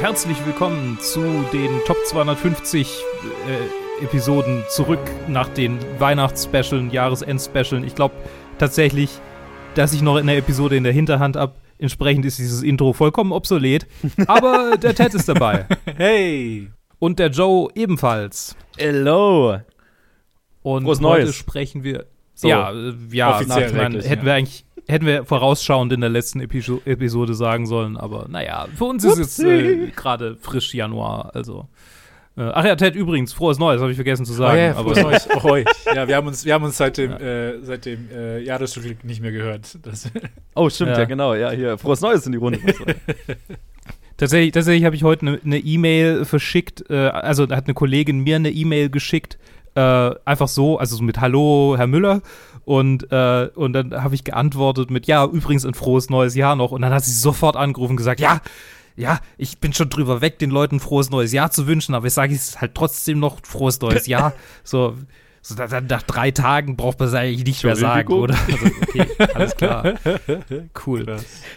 herzlich willkommen zu den Top 250 äh, Episoden zurück nach den Weihnachtsspecialen, Jahresendspecialen. Ich glaube tatsächlich, dass ich noch eine Episode in der Hinterhand habe. Entsprechend ist dieses Intro vollkommen obsolet. Aber der Ted ist dabei. Hey! Und der Joe ebenfalls. Hello! Und Frohes heute Neues. sprechen wir. So, ja, ja, offiziell ich wirklich, hätten ja. wir eigentlich hätten wir vorausschauend in der letzten Episo Episode sagen sollen, aber naja, für uns ist jetzt äh, gerade frisch Januar, also. Äh, ach ja, Ted, übrigens, frohes Neues, habe ich vergessen zu sagen. oh ja, aber frohes Neues auch euch. Ja, wir haben uns, wir haben uns seit dem, äh, seit dem äh, Jahresrückblick nicht mehr gehört. Das, Oh, stimmt, Ja. ja, genau. Ja, hier, frohes Neues in die Runde. Tatsächlich, tatsächlich habe ich heute eine ne E-Mail verschickt, äh, also da hat eine Kollegin mir eine E-Mail geschickt, äh, einfach so, also so mit Hallo, Herr Müller. Und, äh, und dann habe ich geantwortet mit, ja, übrigens ein frohes neues Jahr noch. Und dann hat sie sofort angerufen und gesagt, ja, ja, ich bin schon drüber weg, den Leuten ein frohes neues Jahr zu wünschen, aber ich sage es halt trotzdem noch frohes neues Jahr. so, so da- dann nach drei Tagen braucht man es eigentlich nicht mehr sagen, oder? Also, okay, alles klar. Cool.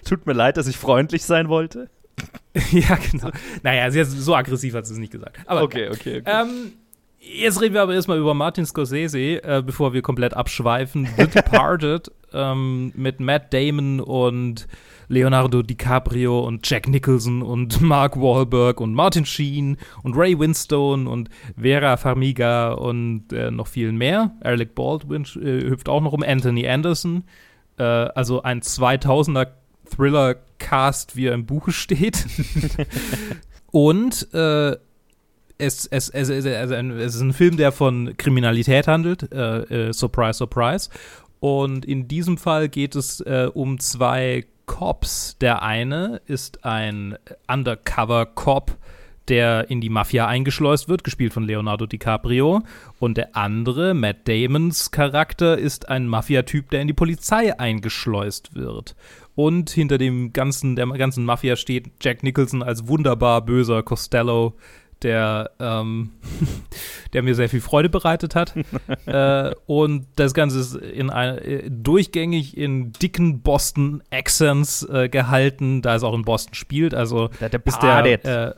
Tut mir leid, dass ich freundlich sein wollte. Ja, genau. Naja, so aggressiv hat sie es nicht gesagt. Aber Okay, okay, okay. Ähm, jetzt reden wir aber erstmal über Martin Scorsese, äh, bevor wir komplett abschweifen. The Departed ähm, mit Matt Damon und Leonardo DiCaprio und Jack Nicholson und Mark Wahlberg und Martin Sheen und Ray Winstone und Vera Farmiga und äh, noch viel mehr. Alec Baldwin äh, hüpft auch noch um Anthony Anderson. Äh, also ein 2000er Thriller-Cast, wie er im Buche steht. und äh, es, es, es, es, es ist ein Film, der von Kriminalität handelt. Äh, äh, surprise, surprise. Und in diesem Fall geht es äh, um zwei Cops. Der eine ist ein Undercover-Cop, der in die Mafia eingeschleust wird, gespielt von Leonardo DiCaprio. Und der andere, Matt Damons Charakter, ist ein Mafia-Typ, der in die Polizei eingeschleust wird. Und hinter dem ganzen, der ganzen Mafia steht Jack Nicholson als wunderbar böser Costello, der, ähm, der mir sehr viel Freude bereitet hat. äh, und das Ganze ist in ein, äh, durchgängig in dicken Boston-Accents äh, gehalten, da es auch in Boston spielt. Also der, Departed. äh,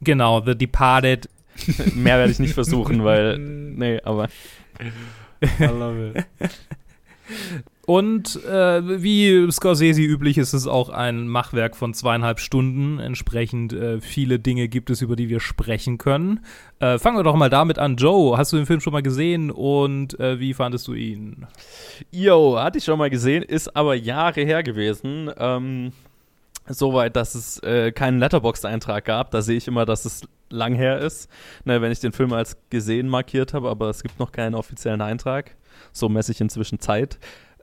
genau, The Departed. Mehr werde ich nicht versuchen, weil. Nee, aber. I love it. Und äh, wie Scorsese üblich ist es auch ein Machwerk von zweieinhalb Stunden. Entsprechend äh, viele Dinge gibt es, über die wir sprechen können. Äh, fangen wir doch mal damit an. Joe, hast du den Film schon mal gesehen und äh, wie fandest du ihn? Yo, hatte ich schon mal gesehen, ist aber Jahre her gewesen. Ähm, Soweit, dass es äh, keinen Letterboxd-Eintrag gab. Da sehe ich immer, dass es lang her ist, ne, wenn ich den Film als gesehen markiert habe, aber es gibt noch keinen offiziellen Eintrag. So messe ich inzwischen Zeit.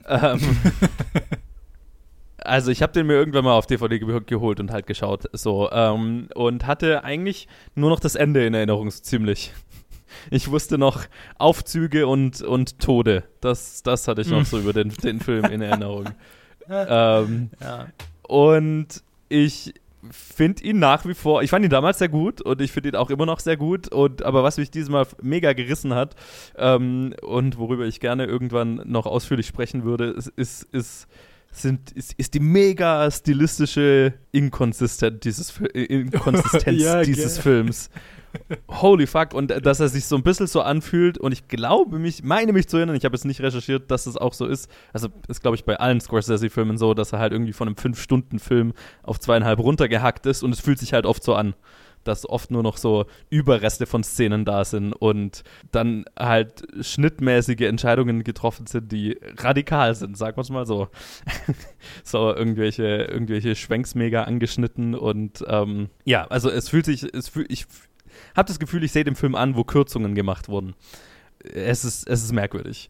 Ähm, also ich habe den mir irgendwann mal auf DVD ge geholt und halt geschaut, so ähm, und hatte eigentlich nur noch das Ende in Erinnerung, so ziemlich. Ich wusste noch Aufzüge und, und Tode. Das, das hatte ich noch so über den, den Film in Erinnerung. ähm, Ja. und ich finde ihn nach wie vor, ich fand ihn damals sehr gut und ich finde ihn auch immer noch sehr gut. Und aber was mich dieses Mal mega gerissen hat ähm, und worüber ich gerne irgendwann noch ausführlich sprechen würde, ist, ist, ist sind, ist, ist die mega stilistische Inkonsistent dieses, äh, Inkonsistenz Ja, dieses. Films. Holy fuck, und äh, dass er sich so ein bisschen so anfühlt und ich glaube mich, meine mich zu erinnern, ich habe jetzt nicht recherchiert, dass es auch so ist. Also ist, glaube ich, bei allen Scorsese-Filmen so, dass er halt irgendwie von einem 5-Stunden-Film auf zweieinhalb runtergehackt ist und es fühlt sich halt oft so an, dass oft nur noch so Überreste von Szenen da sind und dann halt schnittmäßige Entscheidungen getroffen sind, die radikal sind, sagen wir es mal so. so irgendwelche, irgendwelche Schwenks mega angeschnitten und ähm, ja, also es fühlt sich, es fühl, ich habe das Gefühl, ich sehe dem Film an, wo Kürzungen gemacht wurden. Es ist, es ist merkwürdig.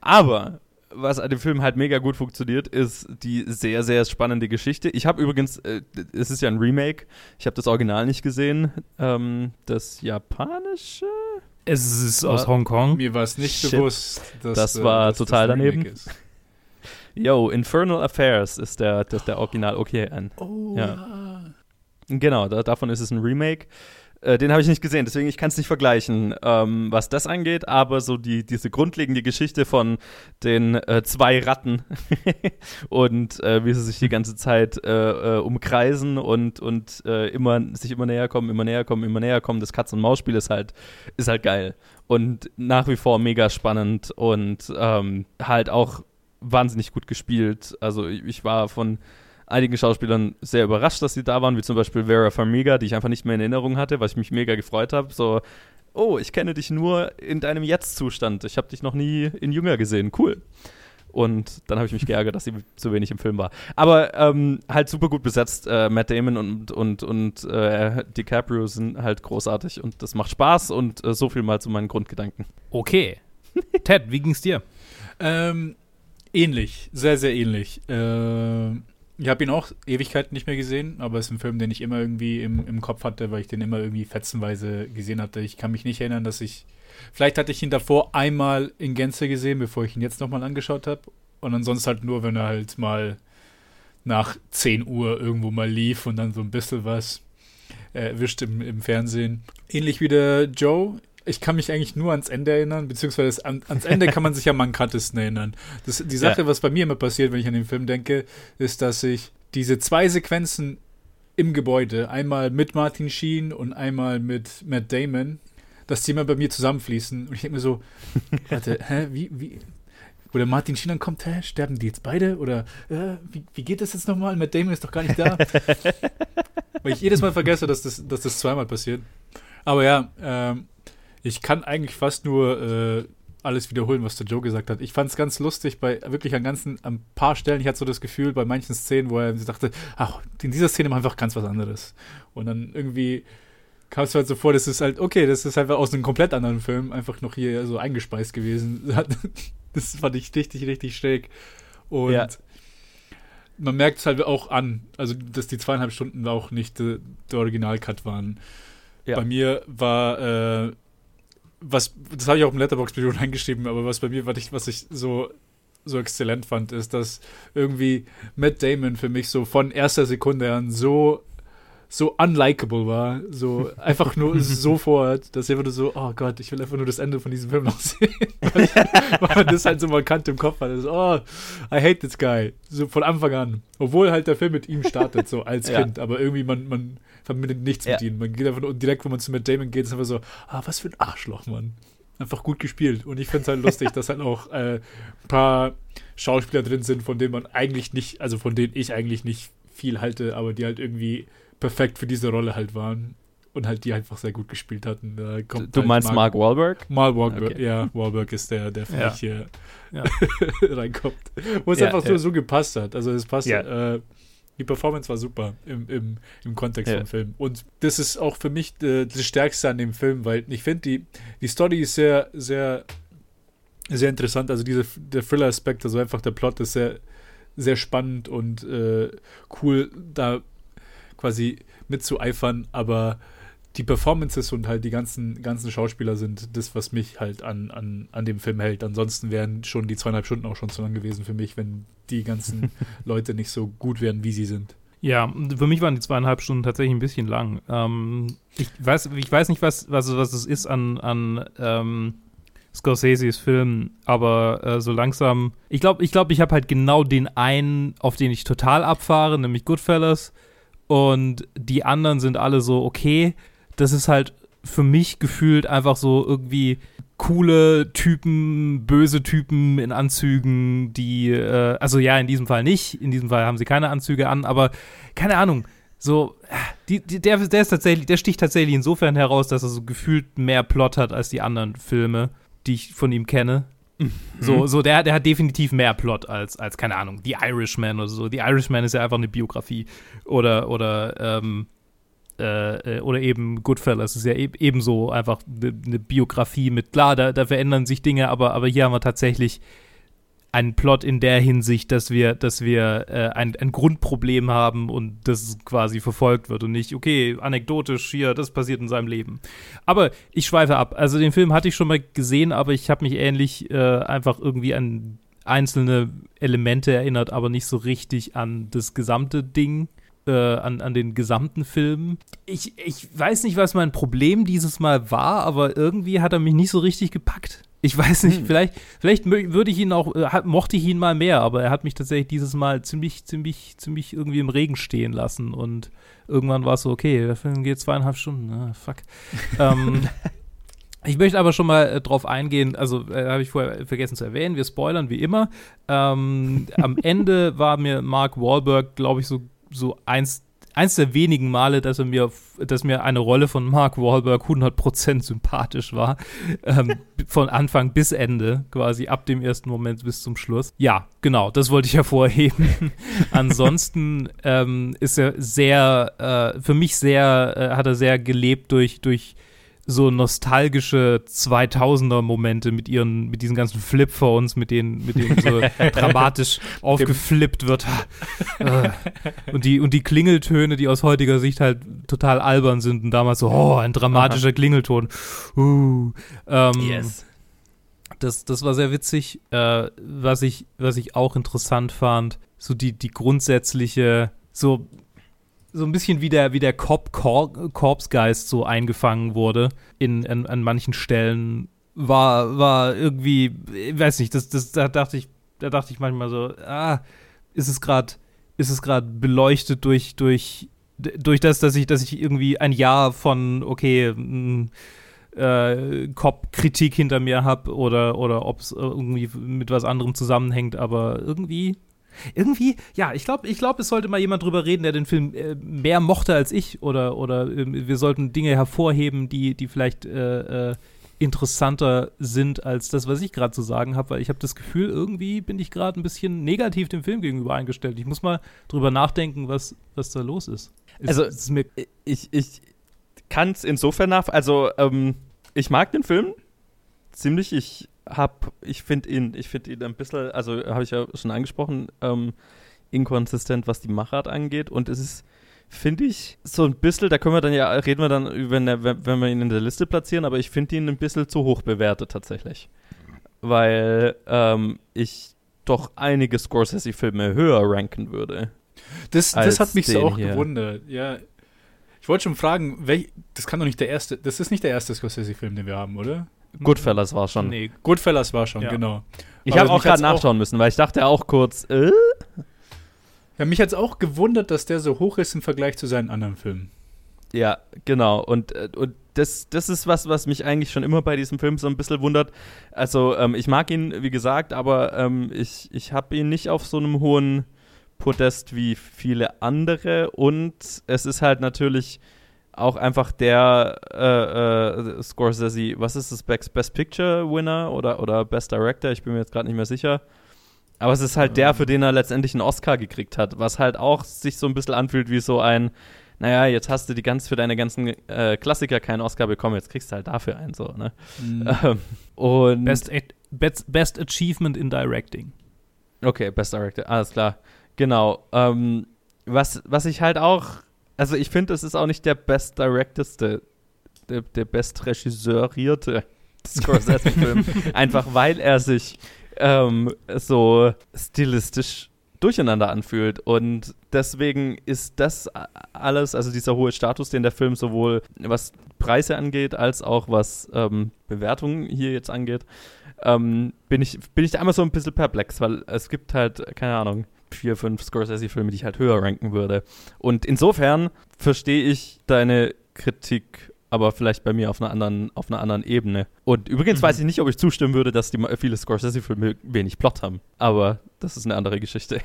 Aber was an dem Film halt mega gut funktioniert, ist die sehr, sehr spannende Geschichte. Ich habe übrigens, äh, es ist ja ein Remake, ich habe das Original nicht gesehen, ähm, das japanische. Es ist aus Ja. Hongkong. Mir war es nicht Shit. bewusst, dass Das äh, war dass total ein Remake daneben. Ist. Yo, Infernal Affairs ist der, das ist der Original OKN. Oh, Ja. Genau, da, davon ist es ein Remake. Äh, den habe ich nicht gesehen, deswegen ich kann es nicht vergleichen, ähm, was das angeht, aber so die, diese grundlegende Geschichte von den äh, zwei Ratten und äh, wie sie sich die ganze Zeit äh, äh, umkreisen und, und immer, sich immer näher kommen, immer näher kommen, immer näher kommen, das Katz-und-Maus-Spiel ist halt, ist halt geil. Und nach wie vor mega spannend und ähm, halt auch wahnsinnig gut gespielt. Also ich war von einigen Schauspielern sehr überrascht, dass sie da waren, wie zum Beispiel Vera Farmiga, die ich einfach nicht mehr in Erinnerung hatte, was ich mich mega gefreut habe. So, oh, ich kenne dich nur in deinem Jetzt-Zustand. Ich habe dich noch nie in Jünger gesehen. Cool. Und dann habe ich mich geärgert, dass sie zu wenig im Film war. Aber ähm, halt super gut besetzt. Äh, Matt Damon und, und, und äh, DiCaprio sind halt großartig und das macht Spaß und äh, so viel mal zu meinen Grundgedanken. Okay. Ted, wie ging's dir? Ähm, ähnlich, sehr, sehr ähnlich. Ähm, ich habe ihn auch Ewigkeiten nicht mehr gesehen, aber es ist ein Film, den ich immer irgendwie im, im Kopf hatte, weil ich den immer irgendwie fetzenweise gesehen hatte. Ich kann mich nicht erinnern, dass ich. Vielleicht hatte ich ihn davor einmal in Gänze gesehen, bevor ich ihn jetzt nochmal angeschaut habe. Und ansonsten halt nur, wenn er halt mal nach 10 Uhr irgendwo mal lief und dann so ein bisschen was äh, erwischt im, im Fernsehen. Ähnlich wie der Joe ich kann mich eigentlich nur ans Ende erinnern, beziehungsweise an, ans Ende kann man sich ja am markantesten erinnern. Das, die Sache, ja. was bei mir immer passiert, wenn ich an den Film denke, ist, dass ich diese zwei Sequenzen im Gebäude, einmal mit Martin Sheen und einmal mit Matt Damon, dass die immer bei mir zusammenfließen. Und ich denke mir so, warte, hä, wie, wie, wo der Martin Sheen dann kommt, hä, sterben die jetzt beide? Oder äh, wie, wie geht das jetzt nochmal? Matt Damon ist doch gar nicht da. Weil ich jedes Mal vergesse, dass das, dass das zweimal passiert. Aber ja, ähm, ich kann eigentlich fast nur äh, alles wiederholen, was der Joe gesagt hat. Ich fand es ganz lustig bei wirklich an ganzen, ein paar Stellen. Ich hatte so das Gefühl bei manchen Szenen, wo er dachte, ach, in dieser Szene machen wir einfach ganz was anderes. Und dann irgendwie kam es halt so vor, das ist halt, okay, das ist einfach aus einem komplett anderen Film einfach noch hier so eingespeist gewesen. Das fand ich richtig, richtig schräg. Und ja. man merkt es halt auch an, also dass die zweieinhalb Stunden auch nicht äh, der Original-Cut waren. Ja. Bei mir war äh, was, das habe ich auch im Letterbox-Video reingeschrieben, aber was bei mir, was ich, was ich so, so exzellent fand, ist, dass irgendwie Matt Damon für mich so von erster Sekunde an so so unlikable war, so einfach nur sofort, dass einfach nur so, oh Gott, ich will einfach nur das Ende von diesem Film noch sehen, weil, weil man das halt so markant im Kopf hat. Also, oh, I hate this guy, so von Anfang an. Obwohl halt der Film mit ihm startet, so als ja. Kind, aber irgendwie man, man verbindet nichts ja. mit ihm. Man geht einfach nur direkt, wenn man zu Matt Damon geht, ist einfach so, ah, was für ein Arschloch, Mann. Einfach gut gespielt. Und ich finde es halt lustig, dass halt auch äh, ein paar Schauspieler drin sind, von denen man eigentlich nicht, also von denen ich eigentlich nicht viel halte, aber die halt irgendwie perfekt für diese Rolle halt waren und halt die einfach sehr gut gespielt hatten. Da du halt meinst Mark, Mark Wahlberg? Mark Wahlberg, okay. ja. Wahlberg ist der, der für ja. mich hier ja. reinkommt. Wo es ja, einfach so, so gepasst hat. Also es passt, äh, die Performance war super im, im, im Kontext vom Film. Und das ist auch für mich äh, das Stärkste an dem Film, weil ich finde, die, die Story ist sehr, sehr, sehr interessant. Also diese, der Thriller-Aspekt, also einfach der Plot ist sehr, sehr spannend und äh, cool, da quasi mitzueifern, aber die Performances und halt die ganzen, ganzen Schauspieler sind das, was mich halt an, an, an dem Film hält. Ansonsten wären schon die zweieinhalb Stunden auch schon zu lang gewesen für mich, wenn die ganzen Leute nicht so gut wären, wie sie sind. Ja, für mich waren die zweieinhalb Stunden tatsächlich ein bisschen lang. Ähm, ich, weiß, ich weiß nicht, was, was, was es ist an, an ähm, Scorseses Film, aber äh, so langsam. Ich glaube, ich, glaub, ich habe halt genau den einen, auf den ich total abfahre, nämlich Goodfellas und die anderen sind alle so, okay, das ist halt für mich gefühlt einfach so irgendwie coole Typen, böse Typen in Anzügen, die, äh, also ja, in diesem Fall nicht, in diesem Fall haben sie keine Anzüge an, aber keine Ahnung, so, die, die, der, der ist tatsächlich, der sticht tatsächlich insofern heraus, dass er so gefühlt mehr Plot hat als die anderen Filme, die ich von ihm kenne. Mhm. So, so der, der hat definitiv mehr Plot als, als, keine Ahnung, The Irishman oder so. The Irishman ist ja einfach eine Biografie. Oder, oder, ähm, äh, oder eben Goodfellas ist ja e ebenso einfach eine ne Biografie mit, klar, da, da verändern sich Dinge, aber, aber hier haben wir tatsächlich einen Plot in der Hinsicht, dass wir, dass wir äh, ein, ein Grundproblem haben und das quasi verfolgt wird und nicht, okay, anekdotisch hier, das passiert in seinem Leben. Aber ich schweife ab. Also den Film hatte ich schon mal gesehen, aber ich habe mich ähnlich äh, einfach irgendwie an einzelne Elemente erinnert, aber nicht so richtig an das gesamte Ding. äh, an, an den gesamten Film. Ich, ich weiß nicht, was mein Problem dieses Mal war, aber irgendwie hat er mich nicht so richtig gepackt. Ich weiß nicht, hm. vielleicht, vielleicht würde ich ihn auch, äh, mochte ich ihn mal mehr, aber er hat mich tatsächlich dieses Mal ziemlich, ziemlich, ziemlich irgendwie im Regen stehen lassen und irgendwann war es so, okay, der Film geht zweieinhalb Stunden, ah, fuck. ähm, ich möchte aber schon mal äh, drauf eingehen, also äh, habe ich vorher vergessen zu erwähnen, wir spoilern wie immer. Ähm, am Ende war mir Mark Wahlberg, glaube ich, so, so eins eins der wenigen Male, dass er mir, dass mir eine Rolle von Mark Wahlberg 100% sympathisch war. Ähm, von Anfang bis Ende, quasi ab dem ersten Moment bis zum Schluss. Ja, genau, das wollte ich hervorheben. Ansonsten ähm, ist er sehr, äh, für mich sehr, äh, hat er sehr gelebt durch, durch so nostalgische 2000er Momente mit ihren mit diesen ganzen Flip-Phones, mit denen mit denen so dramatisch aufgeflippt wird. Äh. und die und die Klingeltöne, die aus heutiger Sicht halt total albern sind und damals so oh, ein dramatischer Aha. Klingelton. Uh, ähm, yes. Das, das war sehr witzig. Äh, was ich was ich auch interessant fand, so die die grundsätzliche so so ein bisschen wie der, wie der Cop Korpsgeist so eingefangen wurde in, in, an manchen Stellen, war, war irgendwie, ich weiß nicht, das, das, da dachte ich, da dachte ich manchmal so, ah, ist es gerade, ist es gerade beleuchtet durch, durch, durch das, dass ich, dass ich irgendwie ein Jahr von, okay, mh, äh, Cop-Kritik hinter mir habe oder, oder ob es irgendwie mit was anderem zusammenhängt, aber irgendwie irgendwie, ja, ich glaube, ich glaub, es sollte mal jemand drüber reden, der den Film äh, mehr mochte als ich oder, oder äh, wir sollten Dinge hervorheben, die, die vielleicht äh, äh interessanter sind als das, was ich gerade zu sagen habe, weil ich habe das Gefühl, irgendwie bin ich gerade ein bisschen negativ dem Film gegenüber eingestellt. Ich muss mal drüber nachdenken, was, was da los ist. ist also, ist ich, ich kann es insofern nach, also ähm, ich mag den Film ziemlich, ich habe, ich finde ihn, ich finde ihn ein bisschen, also habe ich ja schon angesprochen, ähm, inkonsistent, was die Machart angeht. Und es ist, finde ich, so ein bisschen, da können wir dann ja, reden wir dann, wenn, wenn wir ihn in der Liste platzieren, aber ich finde ihn ein bisschen zu hoch bewertet tatsächlich. Weil ähm, ich doch einige Scorsese-Filme höher ranken würde. Das, das hat mich so auch hier. gewundert, ja. Ich wollte schon fragen, welch, das kann doch nicht der erste, das ist nicht der erste Scorsese-Film, den wir haben, oder? Goodfellas war schon. Nee, Goodfellas war schon, ja. genau. Ich habe auch gerade nachschauen müssen, weil ich dachte auch kurz, äh? Ja, mich hat es auch gewundert, dass der so hoch ist im Vergleich zu seinen anderen Filmen. Ja, genau. Und, äh, und das, das ist was, was mich eigentlich schon immer bei diesem Film so ein bisschen wundert. Also, ähm, ich mag ihn, wie gesagt, aber ähm, ich, ich habe ihn nicht auf so einem hohen Podest wie viele andere. Und es ist halt natürlich auch einfach der äh, äh, Scorsese, was ist das, Best Picture Winner oder, oder Best Director? Ich bin mir jetzt gerade nicht mehr sicher. Aber es ist halt der, für den er letztendlich einen Oscar gekriegt hat, was halt auch sich so ein bisschen anfühlt wie so ein, naja, jetzt hast du die ganz für deine ganzen äh, Klassiker keinen Oscar bekommen, jetzt kriegst du halt dafür einen so, ne? Mhm. Ähm, und Best, Best, Best Achievement in Directing. Okay, Best Director, alles klar. Genau. Ähm, was, was ich halt auch also ich finde, es ist auch nicht der best directeste, der, der best regisseurierte Scorsese-Film. Einfach weil er sich ähm, so stilistisch durcheinander anfühlt. Und deswegen ist das alles, also dieser hohe Status, den der Film sowohl was Preise angeht, als auch was ähm, Bewertungen hier jetzt angeht, ähm, bin, ich, bin ich da einmal so ein bisschen perplex, weil es gibt halt, keine Ahnung, vier, fünf Scorsese-Filme, die ich halt höher ranken würde. Und insofern verstehe ich deine Kritik aber vielleicht bei mir auf einer anderen, auf einer anderen Ebene. Und übrigens mhm. weiß ich nicht, ob ich zustimmen würde, dass die viele Scorsese-Filme wenig Plot haben. Aber das ist eine andere Geschichte.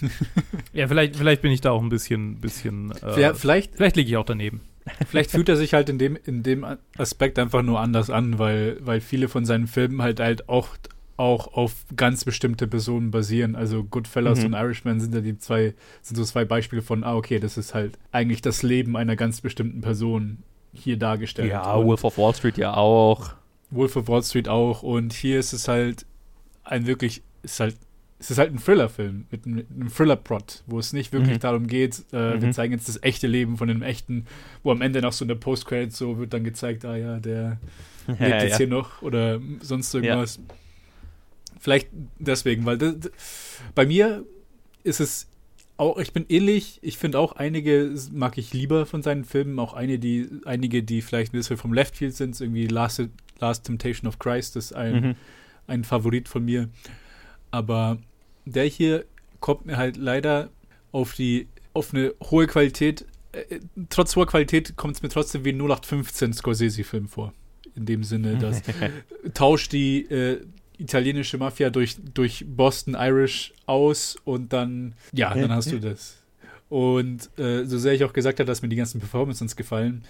ja, vielleicht, vielleicht bin ich da auch ein bisschen, bisschen äh, ja, vielleicht, vielleicht liege ich auch daneben. Vielleicht fühlt er sich halt in dem, in dem Aspekt einfach nur anders an, weil, weil viele von seinen Filmen halt halt auch auch auf ganz bestimmte Personen basieren. Also Goodfellas mhm. und Irishman sind ja die zwei, sind so zwei Beispiele von, ah, okay, das ist halt eigentlich das Leben einer ganz bestimmten Person hier dargestellt. Ja, und Wolf of Wall Street ja auch. Wolf of Wall Street auch. Und hier ist es halt ein wirklich, ist halt, es ist halt ein Thriller-Film mit, einem Thriller-Plot, wo es nicht wirklich mhm. darum geht, äh, mhm. wir zeigen jetzt das echte Leben von dem echten, wo am Ende noch so eine Post-Credit so wird dann gezeigt, ah ja, der ja, lebt jetzt ja. hier noch oder sonst irgendwas. Ja Vielleicht deswegen, weil das, bei mir ist es auch, ich bin ähnlich. Ich finde auch einige mag ich lieber von seinen Filmen. Auch eine, die, einige, die vielleicht ein bisschen vom Left Field sind. Irgendwie Last, Last Temptation of Christ ist ein, mhm. ein Favorit von mir. Aber der hier kommt mir halt leider auf die auf eine hohe Qualität. Äh, trotz hoher Qualität kommt es mir trotzdem wie ein 0815 Scorsese-Film vor. In dem Sinne, dass tauscht die äh, italienische Mafia durch, durch Boston Irish aus und dann, ja, dann hast du das. Und äh, so sehr ich auch gesagt habe, dass mir die ganzen Performances gefallen,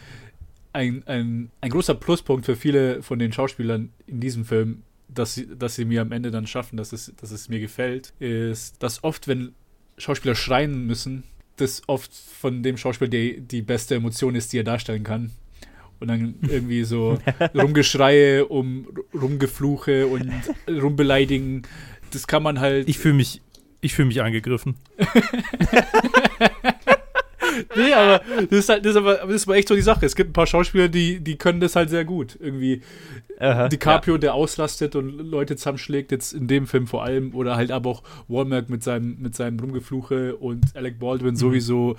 ein, ein, ein großer Pluspunkt für viele von den Schauspielern in diesem Film, dass sie, dass sie mir am Ende dann schaffen, dass es, dass es mir gefällt, ist, dass oft, wenn Schauspieler schreien müssen, das oft von dem Schauspieler die, die beste Emotion ist, die er darstellen kann und dann irgendwie so Rumgeschreie, um Rumgefluche und Rumbeleidigen. Das kann man halt. Ich fühle mich, ich fühle mich angegriffen. nee, aber das ist halt, das ist aber, das ist aber echt so die Sache. Es gibt ein paar Schauspieler, die, die können das halt sehr gut. Irgendwie Aha, DiCaprio, ja. der auslastet und Leute zusammenschlägt, jetzt in dem Film vor allem, oder halt aber auch Walmark mit seinem, mit seinem Rumgefluche und Alec Baldwin mhm. sowieso,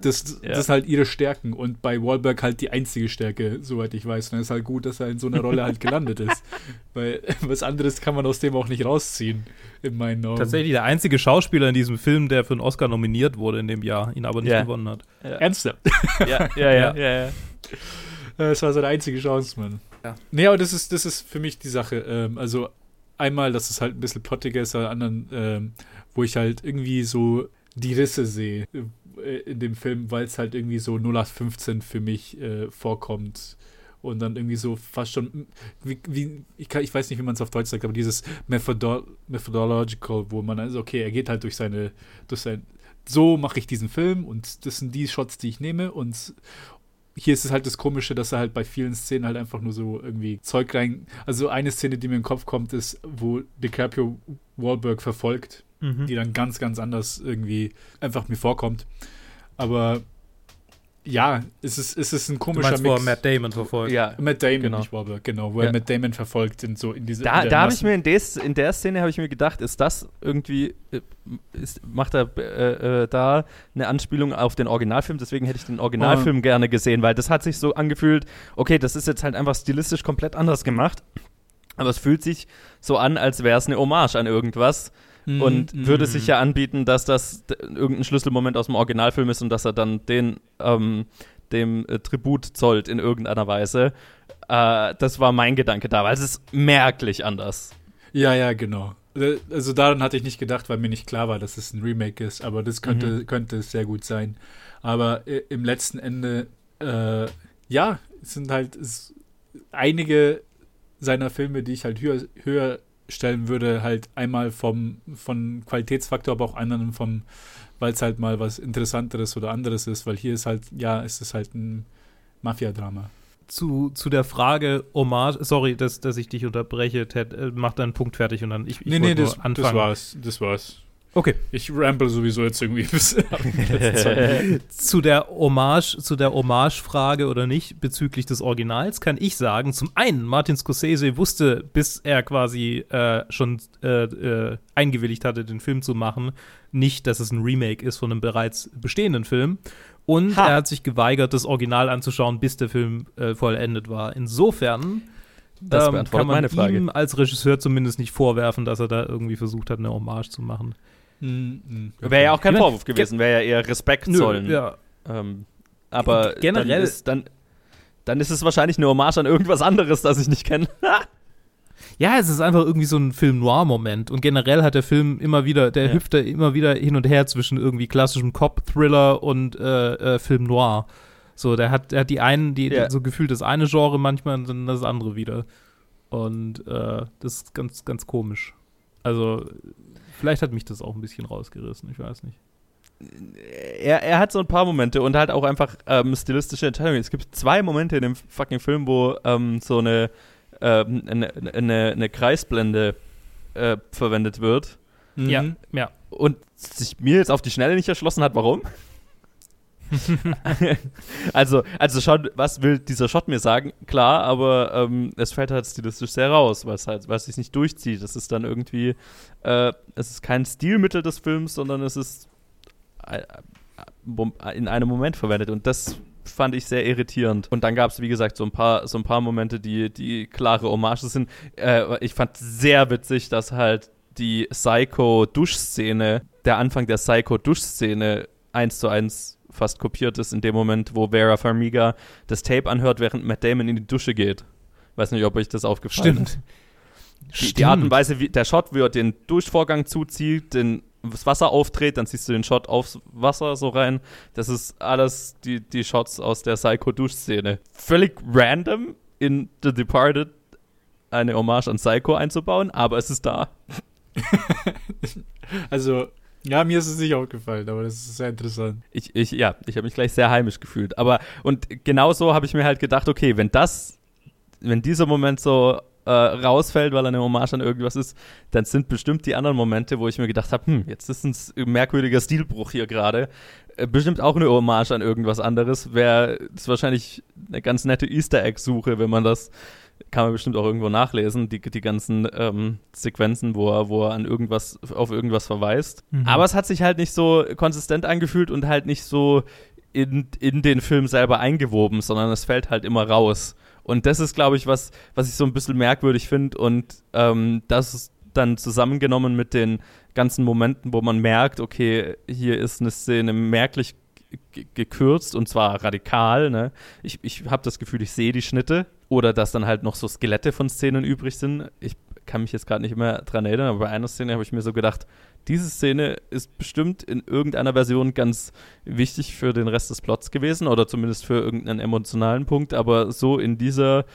das, ja. das ist halt ihre Stärken und bei Wahlberg halt die einzige Stärke, soweit ich weiß. Und es ist halt gut, dass er in so einer Rolle halt gelandet ist. Weil was anderes kann man aus dem auch nicht rausziehen, in meinen Augen. Tatsächlich der einzige Schauspieler in diesem Film, der für einen Oscar nominiert wurde in dem Jahr, ihn aber nicht ja. gewonnen hat. Ja. Ernsthaft? Ja, ja, ja, ja. ja, Das war seine einzige Chance, Mann. Ja. Nee, aber das ist, das ist für mich die Sache. Ähm, also einmal, dass es halt ein bisschen pottiger ist, aber anderen, ähm, wo ich halt irgendwie so die Risse sehe äh, in dem Film, weil es halt irgendwie so 0815 für mich äh, vorkommt. Und dann irgendwie so fast schon, wie, wie ich, kann, ich weiß nicht, wie man es auf Deutsch sagt, aber dieses Methodo Methodological, wo man also, okay, er geht halt durch seine, durch sein, so mache ich diesen Film und das sind die Shots, die ich nehme und hier ist es halt das Komische, dass er halt bei vielen Szenen halt einfach nur so irgendwie Zeug rein. Also eine Szene, die mir in den Kopf kommt, ist, wo DiCaprio Wahlberg verfolgt mhm. die dann ganz, ganz anders irgendwie einfach mir vorkommt. Aber ja, es ist, es ist ein komischer du meinst, Mix. Wo er Matt Damon verfolgt. Ja, Matt Damon, genau. nicht Warburg, genau, wo ja. er Matt Damon verfolgt in so in diese. Da, da habe ich mir in, des, in der Szene habe ich mir gedacht, ist das irgendwie äh, ist, macht er äh, äh, da eine Anspielung auf den Originalfilm? Deswegen hätte ich den Originalfilm oh. gerne gesehen, weil das hat sich so angefühlt. Okay, das ist jetzt halt einfach stilistisch komplett anders gemacht, aber es fühlt sich so an, als wäre es eine Hommage an irgendwas mhm. und mhm. würde sich ja anbieten, dass das irgendein Schlüsselmoment aus dem Originalfilm ist und dass er dann den ähm, dem äh, Tribut zollt in irgendeiner Weise. Äh, das war mein Gedanke da, weil es ist merklich anders. Ja, ja, genau. Äh, also daran hatte ich nicht gedacht, weil mir nicht klar war, dass es ein Remake ist, aber das könnte, mhm. könnte sehr gut sein. Aber äh, im letzten Ende, äh, ja, es sind halt es, einige seiner Filme, die ich halt höher, höher stellen würde, halt einmal vom von Qualitätsfaktor, aber auch anderen vom, weil es halt mal was Interessanteres oder anderes ist, weil hier ist halt, ja, ist es halt ein Mafia-Drama. Zu, zu der Frage Hommage, sorry, dass, dass ich dich unterbreche, Ted, äh, mach deinen Punkt fertig und dann ich, ich nee, nee, das, anfangen. das war's, das war's. Okay. Ich ramble sowieso jetzt irgendwie bis zu der Hommage, zu der Hommage-Frage oder nicht bezüglich des Originals kann ich sagen, zum einen, Martin Scorsese wusste, bis er quasi äh, schon äh, äh, eingewilligt hatte, den Film zu machen, nicht, dass es ein Remake ist von einem bereits bestehenden Film. Und ha. er hat sich geweigert, das Original anzuschauen, bis der Film äh, vollendet war. Insofern das ähm, kann man ihm als Regisseur zumindest nicht vorwerfen, dass er da irgendwie versucht hat, eine Hommage zu machen. Mhm. Wäre ja auch kein Vorwurf gewesen, wäre ja eher Respekt Nö, zollen. Ja. Ähm, aber generell dann ist, dann, dann ist es wahrscheinlich eine Hommage an irgendwas anderes, das ich nicht kenne. ja, es ist einfach irgendwie so ein Film-Noir-Moment. Und generell hat der Film immer wieder, der ja. hüpft da immer wieder hin und her zwischen irgendwie klassischem Cop-Thriller und äh, äh, Film-Noir. So, der hat, der hat die einen, die, ja. so gefühlt das eine Genre manchmal und dann das andere wieder. Und äh, das ist ganz, ganz komisch. Also, Vielleicht hat mich das auch ein bisschen rausgerissen, ich weiß nicht. Er, er hat so ein paar Momente und halt auch einfach ähm, stilistische Entscheidungen. Es gibt zwei Momente in dem fucking Film, wo ähm, so eine, ähm, eine, eine, eine, Kreisblende äh, verwendet wird. Mhm. Ja, ja. Und sich mir jetzt auf die Schnelle nicht erschlossen hat, warum. also, also schon, was will dieser Shot mir sagen? Klar, aber ähm, es fällt halt stilistisch sehr raus, was halt, was sich nicht durchzieht. Das ist dann irgendwie, äh, es ist kein Stilmittel des Films, sondern es ist äh, äh, in einem Moment verwendet. Und das fand ich sehr irritierend. Und dann gab es, wie gesagt, so ein paar, so ein paar Momente, die, die klare Hommages sind. Äh, ich fand sehr witzig, dass halt die Psycho-Duschszene, der Anfang der Psycho-Duschszene eins zu eins fast kopiert ist, in dem Moment, wo Vera Farmiga das Tape anhört, während Matt Damon in die Dusche geht. Weiß nicht, ob euch das aufgefallen Stimmt. ist. Die, die Art und Weise, wie der Shot, wie er den Duschvorgang zuzieht, den das Wasser aufdreht, dann ziehst du den Shot aufs Wasser so rein. Das ist alles die, die Shots aus der Psycho-Duschszene. Völlig random in The Departed eine Hommage an Psycho einzubauen, aber es ist da. also, ja, mir ist es nicht aufgefallen, aber das ist sehr interessant. Ich, ich ja, ich habe mich gleich sehr heimisch gefühlt. Aber, und genau so habe ich mir halt gedacht, okay, wenn das, wenn dieser Moment so äh, rausfällt, weil er eine Hommage an irgendwas ist, dann sind bestimmt die anderen Momente, wo ich mir gedacht habe, hm, jetzt ist ein merkwürdiger Stilbruch hier gerade. Äh, bestimmt auch eine Hommage an irgendwas anderes. Wäre das wahrscheinlich eine ganz nette Easter Egg-Suche, wenn man das kann man bestimmt auch irgendwo nachlesen, die, die ganzen ähm, Sequenzen, wo er, wo er an irgendwas, auf irgendwas verweist. Mhm. Aber es hat sich halt nicht so konsistent angefühlt und halt nicht so in, in den Film selber eingewoben, sondern es fällt halt immer raus. Und das ist, glaube ich, was, was ich so ein bisschen merkwürdig finde. Und ähm, das ist dann zusammengenommen mit den ganzen Momenten, wo man merkt, okay, hier ist eine Szene merklich gekürzt und zwar radikal. Ne? Ich, ich habe das Gefühl, ich sehe die Schnitte oder dass dann halt noch so Skelette von Szenen übrig sind. Ich kann mich jetzt gerade nicht mehr dran erinnern, aber bei einer Szene habe ich mir so gedacht, diese Szene ist bestimmt in irgendeiner Version ganz wichtig für den Rest des Plots gewesen oder zumindest für irgendeinen emotionalen Punkt, aber so in dieser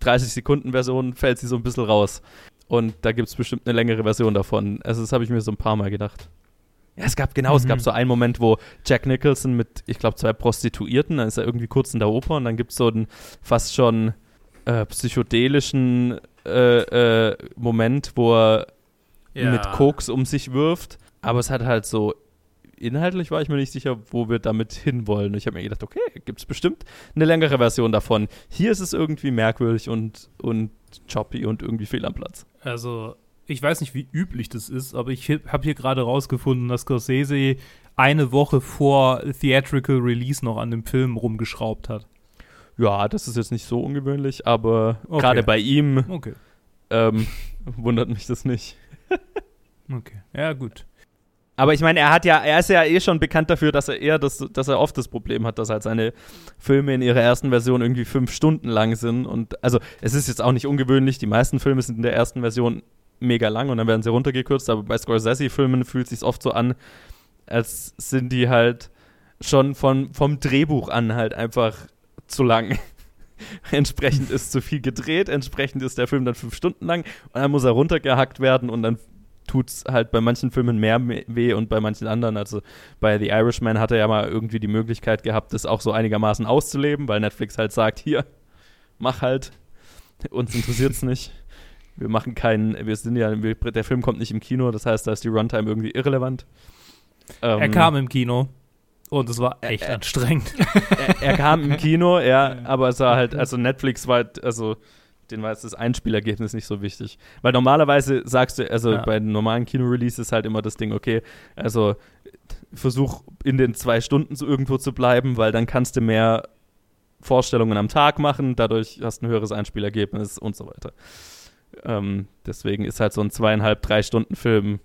30-Sekunden-Version fällt sie so ein bisschen raus. Und da gibt es bestimmt eine längere Version davon. Also das habe ich mir so ein paar Mal gedacht. Ja, es gab genau, mhm. es gab mhm. so einen Moment, wo Jack Nicholson mit, ich glaube, zwei Prostituierten, dann ist er irgendwie kurz in der Oper und dann gibt es so einen fast schon äh, psychedelischen äh, äh, Moment, wo er ja. mit Koks um sich wirft. Aber es hat halt so, inhaltlich war ich mir nicht sicher, wo wir damit hinwollen. Ich habe mir gedacht, okay, gibt es bestimmt eine längere Version davon. Hier ist es irgendwie merkwürdig und, und choppy und irgendwie fehl am Platz. Also, ich weiß nicht, wie üblich das ist, aber ich habe hier gerade rausgefunden, dass Scorsese eine Woche vor Theatrical Release noch an dem Film rumgeschraubt hat. Ja, das ist jetzt nicht so ungewöhnlich, aber okay. gerade bei ihm okay. ähm, wundert mich das nicht. okay, ja gut. Aber ich meine, er hat ja, er ist ja eh schon bekannt dafür, dass er eher das, dass er oft das Problem hat, dass halt seine Filme in ihrer ersten Version irgendwie fünf Stunden lang sind. Und also es ist jetzt auch nicht ungewöhnlich, die meisten Filme sind in der ersten Version mega lang und dann werden sie runtergekürzt, aber bei Scorsese-Filmen fühlt es sich oft so an, als sind die halt schon von, vom Drehbuch an halt einfach zu lang. entsprechend ist zu viel gedreht, entsprechend ist der Film dann fünf Stunden lang und dann muss er runtergehackt werden und dann tut es halt bei manchen Filmen mehr weh und bei manchen anderen. Also bei The Irishman hat er ja mal irgendwie die Möglichkeit gehabt, das auch so einigermaßen auszuleben, weil Netflix halt sagt, hier, mach halt, uns interessiert es nicht. Wir machen keinen, wir sind ja, wir, der Film kommt nicht im Kino, das heißt, da ist die Runtime irgendwie irrelevant. Ähm, er kam im Kino. Und es war echt er, anstrengend. Er, er, kam im Kino, ja, aber es war halt, also Netflix war halt, also den war jetzt das Einspielergebnis nicht so wichtig. Weil normalerweise sagst du, also ja. bei normalen Kino-Releases halt immer das Ding, okay, also versuch in den zwei Stunden so irgendwo zu bleiben, weil dann kannst du mehr Vorstellungen am Tag machen, dadurch hast du ein höheres Einspielergebnis und so weiter. Ähm, deswegen ist halt so ein zweieinhalb, drei Stunden Film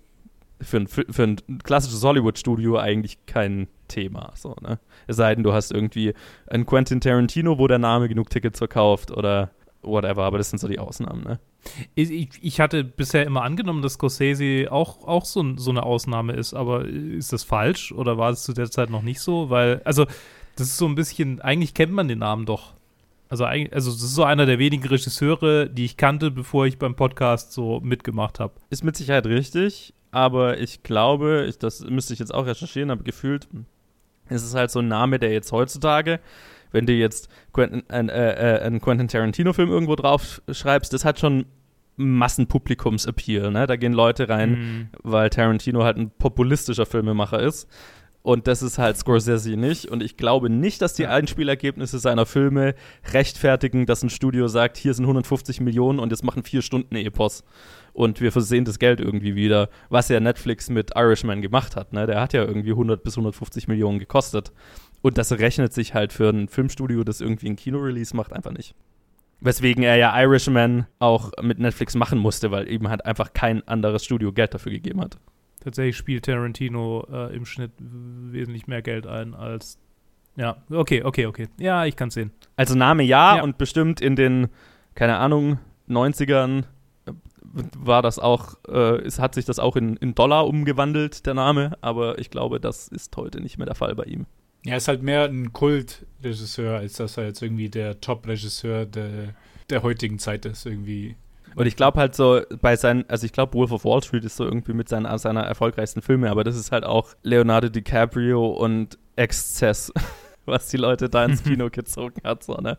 für ein, für ein klassisches Hollywood-Studio eigentlich kein Thema. So, ne? Es sei denn, du hast irgendwie ein Quentin Tarantino, wo der Name genug Tickets verkauft oder whatever, aber das sind so die Ausnahmen, ne? Ich, ich hatte bisher immer angenommen, dass Scorsese auch, auch so, so eine Ausnahme ist, aber ist das falsch oder war es zu der Zeit noch nicht so? Weil, also, das ist so ein bisschen, eigentlich kennt man den Namen doch. Also, also das ist so einer der wenigen Regisseure, die ich kannte, bevor ich beim Podcast so mitgemacht habe. Ist mit Sicherheit richtig, aber ich glaube, ich, das müsste ich jetzt auch recherchieren, aber gefühlt ist es halt so ein Name, der jetzt heutzutage wenn du jetzt Quentin, äh, äh, einen Quentin Tarantino-Film irgendwo drauf schreibst, das hat schon Massenpublikums-Appeal. Ne? Da gehen Leute rein, mhm. weil Tarantino halt ein populistischer Filmemacher ist. Und das ist halt Scorsese nicht. Und ich glaube nicht, dass die Einspielergebnisse seiner Filme rechtfertigen, dass ein Studio sagt, hier sind 150 Millionen und jetzt machen vier Stunden Epos. Und wir versehen das Geld irgendwie wieder, was ja Netflix mit Irishman gemacht hat. Ne? Der hat ja irgendwie 100 bis 150 Millionen gekostet. Und das rechnet sich halt für ein Filmstudio, das irgendwie ein Kinorelease macht, einfach nicht. Weswegen er ja Irishman auch mit Netflix machen musste, weil eben halt einfach kein anderes Studio Geld dafür gegeben hat. Tatsächlich spielt Tarantino äh, im Schnitt wesentlich mehr Geld ein als. Ja, okay, okay, okay. Ja, ich kann sehen. Also Name ja, ja, und bestimmt in den, keine Ahnung, 90ern äh, war das auch, äh, es hat sich das auch in, in Dollar umgewandelt, der Name, aber ich glaube, das ist heute nicht mehr der Fall bei ihm. Ja, ist halt mehr ein Kultregisseur, als dass er jetzt irgendwie der Top-Regisseur der, der heutigen Zeit ist, irgendwie. Und ich glaube halt so bei seinen, also ich glaube Wolf of Wall Street ist so irgendwie mit seiner, seiner erfolgreichsten Filme, aber das ist halt auch Leonardo DiCaprio und Exzess, was die Leute da ins Kino gezogen hat, so, ne?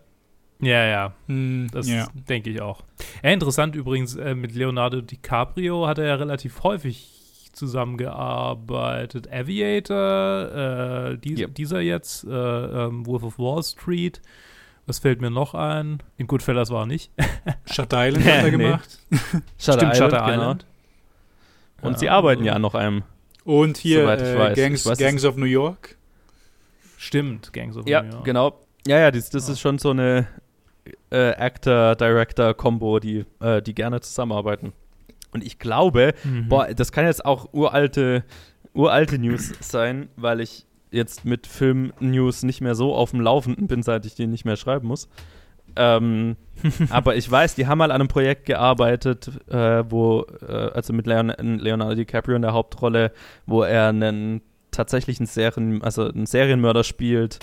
Ja, ja, hm, das ja. denke ich auch. Ja, interessant übrigens, äh, mit Leonardo DiCaprio hat er ja relativ häufig zusammengearbeitet. Aviator, äh, die, yep. dieser jetzt, äh, ähm, Wolf of Wall Street, was fällt mir noch ein? In Goodfellas war er nicht. Shutter Island hat er gemacht. Shutter Stimmt, Island, Shutter genau. Island. Und ja, sie arbeiten ja an noch einem. Und hier äh, Gangs, weiß, Gangs of New York. Stimmt, Gangs of ja, New York. Genau. Ja, ja, das, das oh. ist schon so eine äh, Actor-Director-Kombo, die, äh, die gerne zusammenarbeiten. Und ich glaube, mhm. boah, das kann jetzt auch uralte, uralte News sein, weil ich jetzt mit Film-News nicht mehr so auf dem Laufenden bin, seit ich die nicht mehr schreiben muss. Ähm, aber ich weiß, die haben mal an einem Projekt gearbeitet, äh, wo, äh, also mit Leon Leonardo DiCaprio in der Hauptrolle, wo er einen tatsächlichen Serien, also einen Serienmörder spielt,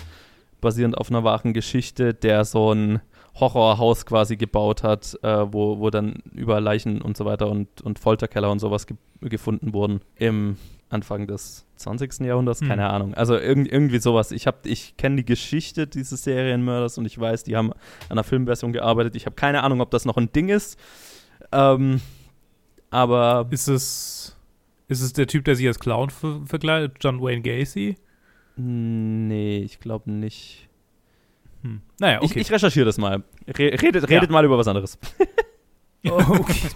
basierend auf einer wahren Geschichte, der so ein Horrorhaus quasi gebaut hat, äh, wo, wo dann über Leichen und so weiter und, und Folterkeller und sowas ge gefunden wurden im Anfang des 20. Jahrhunderts, hm. keine Ahnung. Also irg irgendwie sowas. Ich, ich kenne die Geschichte dieses Serienmörders und ich weiß, die haben an einer Filmversion gearbeitet. Ich habe keine Ahnung, ob das noch ein Ding ist. Ähm, aber. Ist es, ist es der Typ, der sich als Clown ver verkleidet? John Wayne Gacy? Nee, ich glaube nicht. Hm. Naja, okay. Ich, ich recherchiere das mal. Re redet, redet ja. mal über was anderes. oh, okay.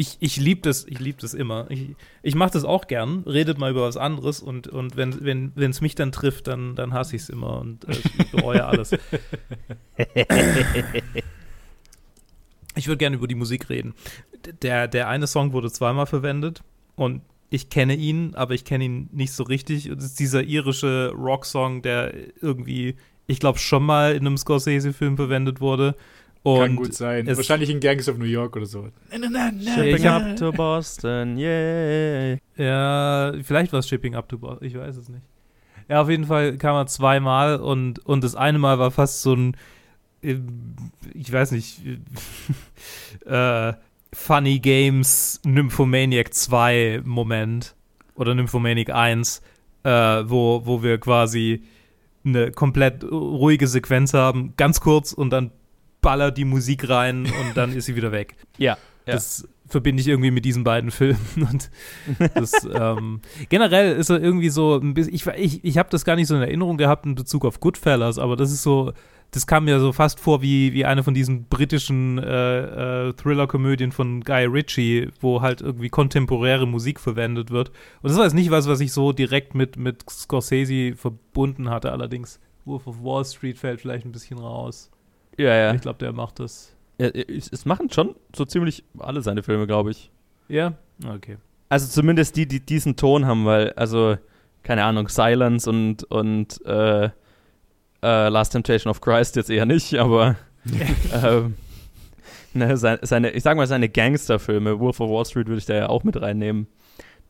Ich, ich liebe das, ich liebe das immer. Ich, ich mache das auch gern, redet mal über was anderes und, und wenn es wenn, mich dann trifft, dann, dann hasse ich es immer und äh, ich bereue alles. ich würde gerne über die Musik reden. Der, der eine Song wurde zweimal verwendet und ich kenne ihn, aber ich kenne ihn nicht so richtig. Das ist dieser irische Rocksong, der irgendwie, ich glaube, schon mal in einem Scorsese-Film verwendet wurde. Und Kann gut sein. Wahrscheinlich in Gangs of New York oder so. Shipping up to Boston, yeah. Ja, vielleicht war es Shipping up to Boston, ich weiß es nicht. Ja, auf jeden Fall kam er zweimal und, und das eine Mal war fast so ein, äh, ich weiß nicht, äh, Funny Games Nymphomaniac 2 Moment oder Nymphomaniac 1, äh, wo, wo wir quasi eine komplett ruhige Sequenz haben, ganz kurz und dann ballert die Musik rein und dann ist sie wieder weg. Ja. ja. Das verbinde ich irgendwie mit diesen beiden Filmen. Und das, ähm, generell ist er irgendwie so ein bisschen, ich, ich, ich habe das gar nicht so in Erinnerung gehabt in Bezug auf Goodfellas, aber das ist so, das kam mir so fast vor wie, wie eine von diesen britischen äh, äh, Thriller-Komödien von Guy Ritchie, wo halt irgendwie kontemporäre Musik verwendet wird. Und das war jetzt nicht was, was ich so direkt mit, mit Scorsese verbunden hatte, allerdings. Wolf of Wall Street fällt vielleicht ein bisschen raus. Ja, ja. Ich glaube, der macht das. Ja, es machen schon so ziemlich alle seine Filme, glaube ich. Ja? Okay. Also zumindest die, die diesen Ton haben, weil, also, keine Ahnung, Silence und, und äh, äh, Last Temptation of Christ jetzt eher nicht, aber ähm, ne, seine, seine, ich sag mal, seine Gangsterfilme, Wolf of Wall Street würde ich da ja auch mit reinnehmen.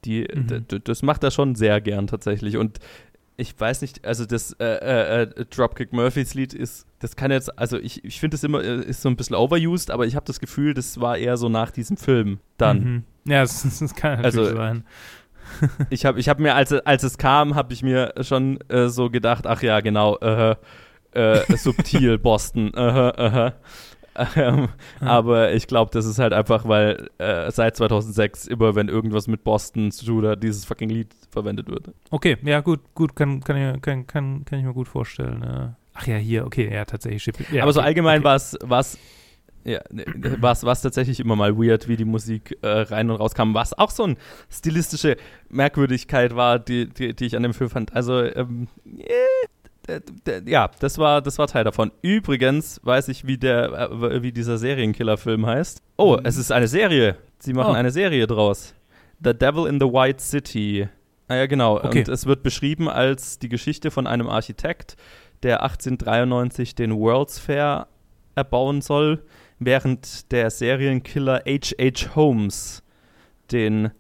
Die, mhm. das macht er schon sehr gern tatsächlich. Und ich weiß nicht, also das äh, äh, äh, Dropkick Murphys Lied ist, das kann jetzt, also ich, ich finde das immer, äh, ist so ein bisschen overused, aber ich habe das Gefühl, das war eher so nach diesem Film dann. Mhm. Ja, das, das kann natürlich also, sein. ich habe ich hab mir, als, als es kam, habe ich mir schon äh, so gedacht, ach ja, genau, äh, äh, subtil Boston, äh, Ähm, Aber ich glaube, das ist halt einfach, weil äh, seit 2006 immer, wenn irgendwas mit Boston zu tun hat, dieses fucking Lied verwendet wird. Okay, ja, gut, gut, kann, kann, ich, kann, kann, kann ich mir gut vorstellen. Ja. Ach ja, hier, okay, ja, tatsächlich. Ja, Aber so okay, allgemein okay. war es was ja, ne, war's, war's tatsächlich immer mal weird, wie die Musik äh, rein und rauskam. Was auch so eine stilistische Merkwürdigkeit war, die, die, die ich an dem Film fand. Also, ähm, äh, d- ja, das war, das war Teil davon. Übrigens weiß ich, wie, der, äh, wie dieser Serienkiller-Film heißt. Oh, Mhm. es ist eine Serie. Sie machen Oh. eine Serie draus. The Devil in the White City. Ah ja, genau. Okay. Und es wird beschrieben als die Geschichte von einem Architekt, der 1893 den World's Fair erbauen soll, während der Serienkiller H.H. Holmes den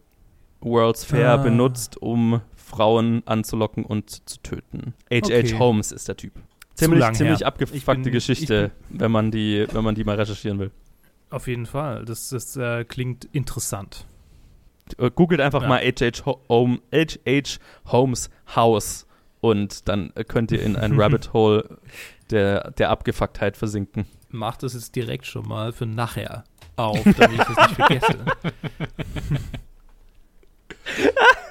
World's Fair Ah. benutzt, um Frauen anzulocken und zu töten. H.H. Okay. Holmes ist der Typ. Ziemlich, ziemlich her. abgefuckte bin- Geschichte, wenn man die, wenn man die mal recherchieren will. Auf jeden Fall. Das, das äh, klingt interessant. Äh, Googelt einfach Ja. mal H.H. Ho- Home. Holmes House und dann äh, könnt ihr in ein Rabbit Hole der, der Abgefucktheit versinken. Mach das jetzt direkt schon mal für nachher auf, damit ich das nicht vergesse.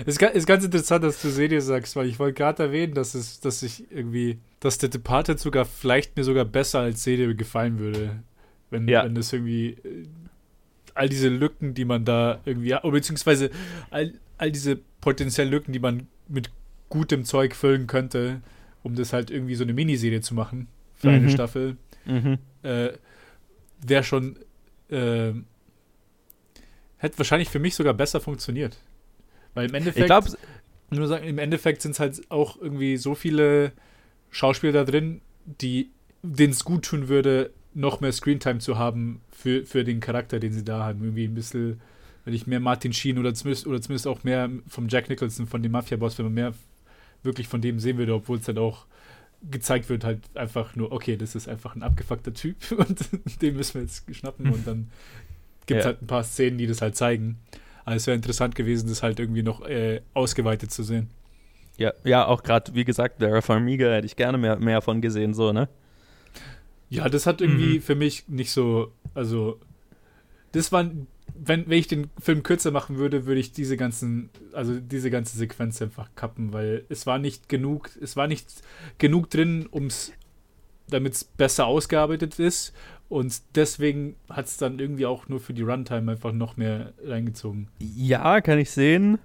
Es ist, ga- ist ganz interessant, dass du Serie sagst, weil ich wollte gerade erwähnen, dass es, dass ich irgendwie, dass The Departed sogar vielleicht mir sogar besser als Serie gefallen würde. Wenn, Ja. wenn das irgendwie äh, all diese Lücken, die man da irgendwie hat, oder beziehungsweise all, all diese potenziellen Lücken, die man mit gutem Zeug füllen könnte, um das halt irgendwie so eine Miniserie zu machen für eine Mhm. Staffel, Mhm. äh, wäre schon, äh, hätte wahrscheinlich für mich sogar besser funktioniert. Weil im Endeffekt, Ich glaube, nur sagen, im Endeffekt sind es halt auch irgendwie so viele Schauspieler da drin, die denen es gut tun würde, noch mehr Screentime zu haben für, für den Charakter, den sie da haben. Irgendwie ein bisschen, wenn ich mehr Martin Sheen oder zumindest, oder zumindest auch mehr vom Jack Nicholson, von dem Mafia-Boss, wenn man mehr wirklich von dem sehen würde, obwohl es dann auch gezeigt wird, halt einfach nur, okay, das ist einfach ein abgefuckter Typ und den müssen wir jetzt schnappen und dann gibt es Ja. halt ein paar Szenen, die das halt zeigen. Aber es wäre interessant gewesen, das halt irgendwie noch äh, ausgeweitet zu sehen. ja, ja, auch gerade, wie gesagt, Vera Farmiga hätte ich gerne mehr, mehr von gesehen, so, ne? Ja, das hat irgendwie Mhm. für mich nicht so, also das war, wenn, wenn ich den Film kürzer machen würde, würde ich diese ganzen, also diese ganze Sequenz einfach kappen, weil es war nicht genug, es war nicht genug drin, ums, damit es besser ausgearbeitet ist und deswegen hat es dann irgendwie auch nur für die Runtime einfach noch mehr reingezogen. Ja, kann ich sehen.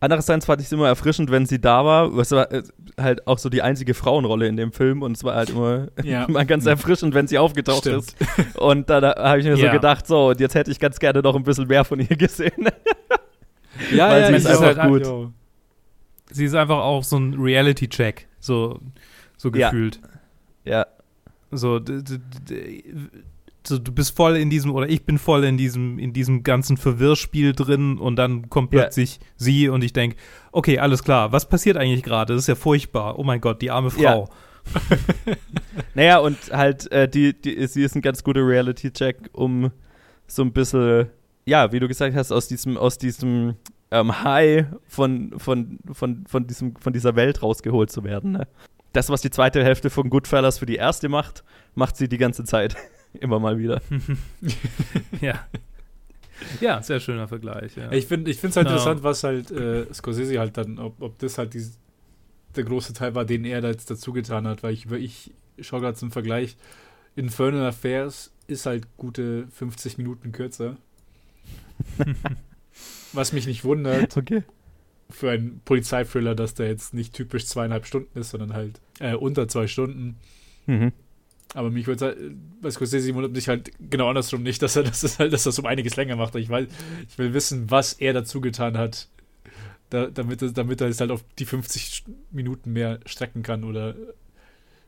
Andererseits fand ich es immer erfrischend, wenn sie da war. Es war äh, halt auch so die einzige Frauenrolle in dem Film und es war halt immer, Ja. immer ganz erfrischend, wenn sie aufgetaucht Stimmt. ist. Und da, habe ich mir Ja. so gedacht, so, und jetzt hätte ich ganz gerne noch ein bisschen mehr von ihr gesehen. Ja, Weil sie ist einfach gut. ja. Sie ist einfach auch so ein Reality-Check, so, so Ja. gefühlt. ja, So, so, du bist voll in diesem, oder ich bin voll in diesem, in diesem ganzen Verwirrspiel drin und dann kommt Ja. plötzlich sie und ich denke, okay, alles klar, was passiert eigentlich gerade? Das ist ja furchtbar. Oh mein Gott, die arme Frau. Naja, und halt, äh, die, die, sie ist ein ganz guter Reality-Check, um so ein bisschen, ja, wie du gesagt hast, aus diesem, aus diesem ähm, High von, von, von, von, diesem, von dieser Welt rausgeholt zu werden. Ne? Das, was die zweite Hälfte von Goodfellas für die erste macht, macht sie die ganze Zeit. Immer mal wieder. ja. Ja, sehr schöner Vergleich. Ja. Ich finde es halt Ja. interessant, was halt äh, Scorsese halt dann, ob, ob das halt dies, der große Teil war, den er da jetzt dazu getan hat, weil ich, weil ich schaue gerade zum Vergleich, Infernal Affairs ist halt gute 50 Minuten kürzer. was mich nicht wundert Okay. Für einen Polizeithriller, dass der jetzt nicht typisch zweieinhalb Stunden ist, sondern halt äh, unter zwei Stunden. Mhm. Aber mich würde halt, bei Scorsese wundert mich halt genau andersrum nicht, dass er das ist halt, dass das um einiges länger macht. Ich weiß, ich will wissen, was er dazu getan hat, da, damit, er- damit er es halt auf die 50 Minuten mehr strecken kann oder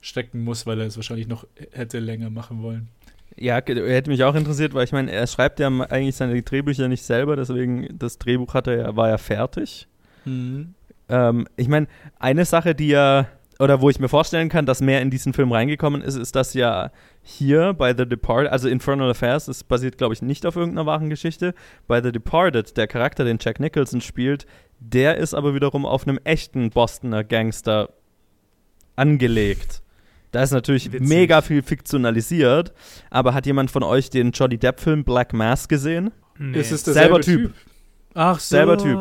strecken muss, weil er es wahrscheinlich noch hätte länger machen wollen. Ja, hätte mich auch interessiert, weil ich meine, er schreibt ja eigentlich seine Drehbücher nicht selber, deswegen das Drehbuch hatte er, war ja fertig. Ähm, ich meine, eine Sache, die ja, oder wo ich mir vorstellen kann, dass mehr in diesen Film reingekommen ist, ist, dass ja hier bei The Departed, also Infernal Affairs, das basiert, glaube ich, nicht auf irgendeiner wahren Geschichte. Bei The Departed, der Charakter, den Jack Nicholson spielt, der ist aber wiederum auf einem echten Bostoner Gangster angelegt. Da ist natürlich Witzig. mega viel fiktionalisiert, aber hat jemand von euch den Johnny Depp-Film Black Mass gesehen? Nee. Ist es Selber derselbe Typ. Ach so. Selber Typ.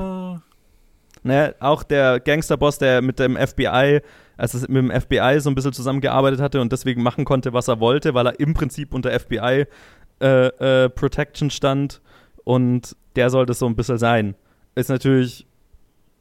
Ne, auch der Gangsterboss, der mit dem FBI, also mit dem FBI so ein bisschen zusammengearbeitet hatte und deswegen machen konnte, was er wollte, weil er im Prinzip unter FBI äh, äh, Protection stand und der sollte so ein bisschen sein. Ist natürlich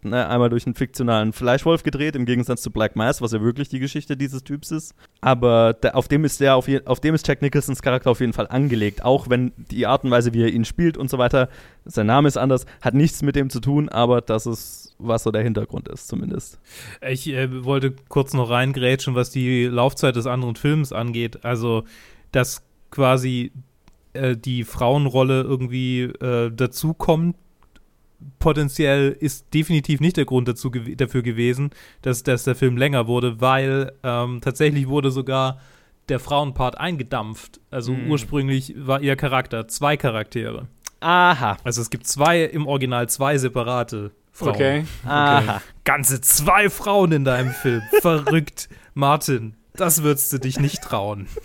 ne, einmal durch einen fiktionalen Fleischwolf gedreht, im Gegensatz zu Black Mass, was ja wirklich die Geschichte dieses Typs ist. Aber der, auf dem ist der auf, je, auf dem ist Jack Nicholsons Charakter auf jeden Fall angelegt, auch wenn die Art und Weise, wie er ihn spielt und so weiter, sein Name ist anders, hat nichts mit dem zu tun, aber das ist, was so der Hintergrund ist, zumindest. Ich äh, wollte kurz noch reingrätschen, was die Laufzeit des anderen Films angeht. Also, dass quasi äh, die Frauenrolle irgendwie äh, dazukommt, potenziell ist definitiv nicht der Grund dazu, dafür gewesen, dass, dass der Film länger wurde, weil ähm, tatsächlich wurde sogar der Frauenpart eingedampft. Also Hm. ursprünglich war ihr Charakter zwei Charaktere. Aha. Also es gibt zwei, im Original zwei separate Frauen. Okay. Aha. Ganze zwei Frauen in deinem Film. Verrückt. Martin, das würdest du dich nicht trauen.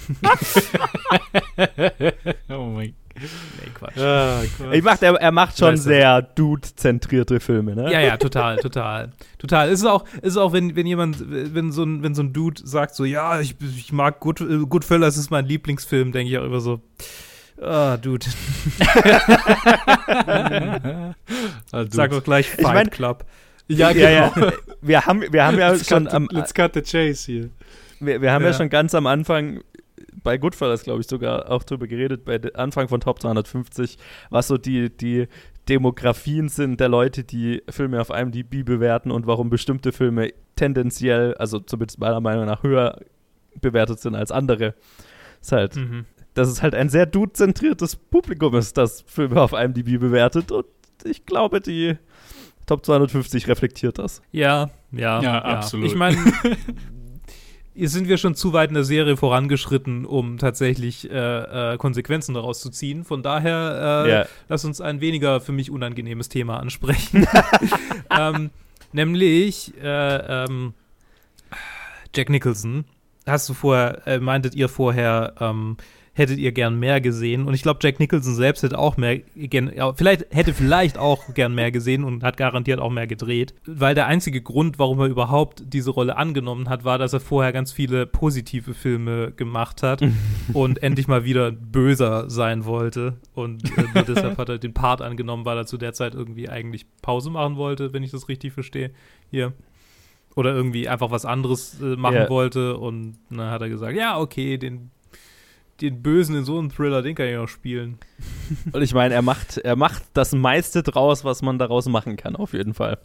Oh mein Nee, Quatsch. ah, Ich macht, er, er macht schon Weißt du. sehr dude-zentrierte Filme, ne? Ja, ja, total, total. Total. Es ist auch, es ist auch wenn, wenn jemand, wenn so, ein, wenn so ein Dude sagt so, ja, ich, ich mag Good, äh, Goodfellas ist mein Lieblingsfilm, denke ich auch immer so, ah, Dude, Ah, du. sag doch gleich Fight mein- Club. ja, ja, genau. ja. Wir haben, wir haben ja Let's, schon cut am, the, let's cut the chase hier. wir, wir haben ja. Ja. schon ganz am Anfang bei Goodfellas, glaube ich, sogar auch drüber geredet, bei Anfang von Top 250, was so die, die Demografien sind der Leute, die Filme auf IMDb bewerten und warum bestimmte Filme tendenziell, also zumindest meiner Meinung nach, höher bewertet sind als andere. Ist halt, Mhm. dass es halt ein sehr dude-zentriertes Publikum ist, das Filme auf IMDb bewertet und ich glaube, die Top 250 reflektiert das. Ja, ja, Ja, absolut. Ich meine, sind wir schon zu weit in der Serie vorangeschritten, um tatsächlich äh, äh, Konsequenzen daraus zu ziehen. Von daher äh, Ja. lass uns ein weniger für mich unangenehmes Thema ansprechen. ähm, nämlich äh, ähm, Jack Nicholson. Hast du vorher, äh, meintet ihr vorher, ähm, hättet ihr gern mehr gesehen? Und ich glaube, Jack Nicholson selbst hätte auch mehr gern, ja, vielleicht hätte vielleicht auch gern mehr gesehen und hat garantiert auch mehr gedreht. Weil der einzige Grund, warum er überhaupt diese Rolle angenommen hat, war, dass er vorher ganz viele positive Filme gemacht hat und endlich mal wieder böser sein wollte. Und äh, deshalb hat er den Part angenommen, weil er zu der Zeit irgendwie eigentlich Pause machen wollte, wenn ich das richtig verstehe. Hier. Oder irgendwie einfach was anderes äh, machen Ja. wollte. Und dann hat er gesagt, ja, okay, den, den Bösen in so einem Thriller, den kann ich auch spielen. Und ich meine, er macht, er macht das meiste draus, was man daraus machen kann, auf jeden Fall.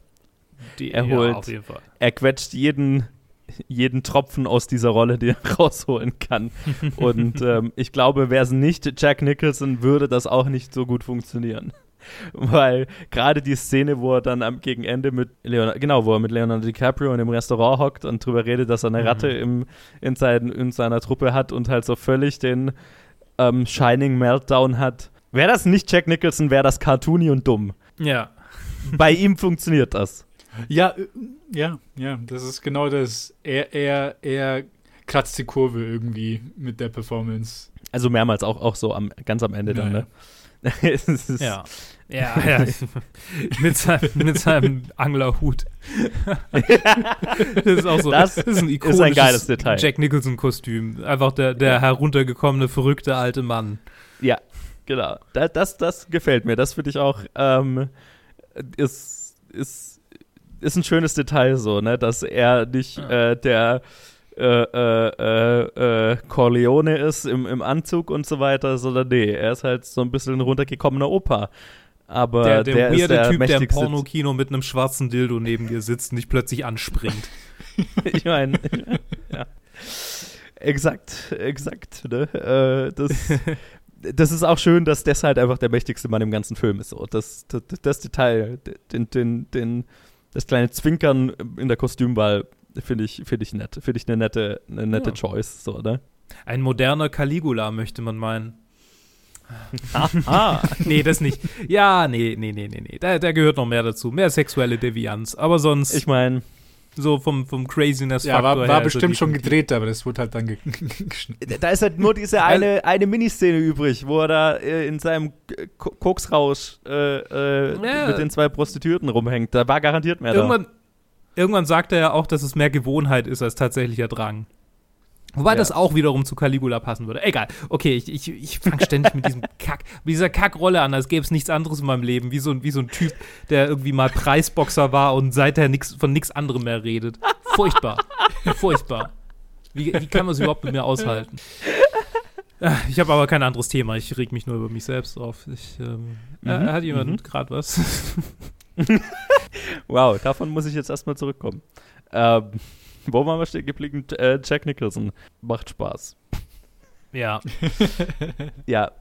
Die, Er holt- Ja. Er quetscht jeden, jeden Tropfen aus dieser Rolle, die er rausholen kann. Und ähm, ich glaube, wäre es nicht Jack Nicholson, würde das auch nicht so gut funktionieren. Weil gerade die Szene, wo er dann am gegen Ende mit Leonardo, genau, wo er mit Leonardo DiCaprio in dem Restaurant hockt und drüber redet, dass er eine Mhm. Ratte im, in, sein, in seiner Truppe hat und halt so völlig den ähm, Shining Meltdown hat. Wäre das nicht Jack Nicholson, wäre das cartoony und dumm. Ja. Bei ihm funktioniert das. Ja, äh, ja, ja, das ist genau das. Er, er, er kratzt die Kurve irgendwie mit der Performance. Also mehrmals auch, auch so am, ganz am Ende dann, Ja, ne? Ist- Ja. Ja, ja. mit, seinem, mit seinem Anglerhut. das ist auch so. Das ist ein ist ikonisches ein geiles Detail. Jack Nicholson-Kostüm. Einfach der, der heruntergekommene, verrückte alte Mann. Ja, genau. Da, das, das gefällt mir. Das finde ich auch, ähm, ist, ist, ist ein schönes Detail so, ne? Dass er nicht äh, der äh, äh, äh, äh, Corleone ist im, im Anzug und so weiter, sondern nee, er ist halt so ein bisschen ein runtergekommener Opa. Aber Der, der, der, ist weirde der Typ, der im. Pornokino mit einem schwarzen Dildo neben dir sitzt und dich plötzlich anspringt. ich meine, ja. Exakt, exakt, ne? Äh, das, das ist auch schön, dass das halt einfach der mächtigste Mann im ganzen Film ist. So. Das, das, das Detail, den, den, den, das kleine Zwinkern in der Kostümwahl finde ich, finde ich nett. Finde ich eine nette, eine nette Ja. Choice. So, ne? Ein moderner Caligula, möchte man meinen. Ah, Nee, das nicht. Ja, nee, nee, nee, nee, nee. Da, da gehört noch mehr dazu. Mehr sexuelle Devianz. Aber sonst. ich meine, So vom, vom Craziness Ja, war, war her, bestimmt also schon gedreht, aber das wurde halt dann ge geschnitten. Da ist halt nur diese eine, eine Miniszene übrig, wo er da äh, in seinem Koksrausch äh, äh, Ja. mit den zwei Prostituierten rumhängt. Da war garantiert mehr Irgendwann, irgendwann sagt er ja auch, dass es mehr Gewohnheit ist als tatsächlicher Drang. Wobei Ja. das auch wiederum zu Caligula passen würde. Egal. Okay, ich, ich, ich fange ständig mit diesem Kack, mit dieser Kackrolle an, als gäbe es nichts anderes in meinem Leben. Wie so, ein- wie so ein Typ, der irgendwie mal Preisboxer war und seither nix, von nichts anderem mehr redet. Furchtbar. Furchtbar. Wie, wie kann man es überhaupt mit mir aushalten? Ich habe aber kein anderes Thema. Ich reg mich nur über mich selbst auf. Ich, ähm, Mhm, äh, hat jemand mhm. gerade was? Wow, davon muss ich jetzt erstmal zurückkommen. Ähm, wo waren wir stehen geblieben? Äh, Jack Nicholson. Macht Spaß. ja. Ja,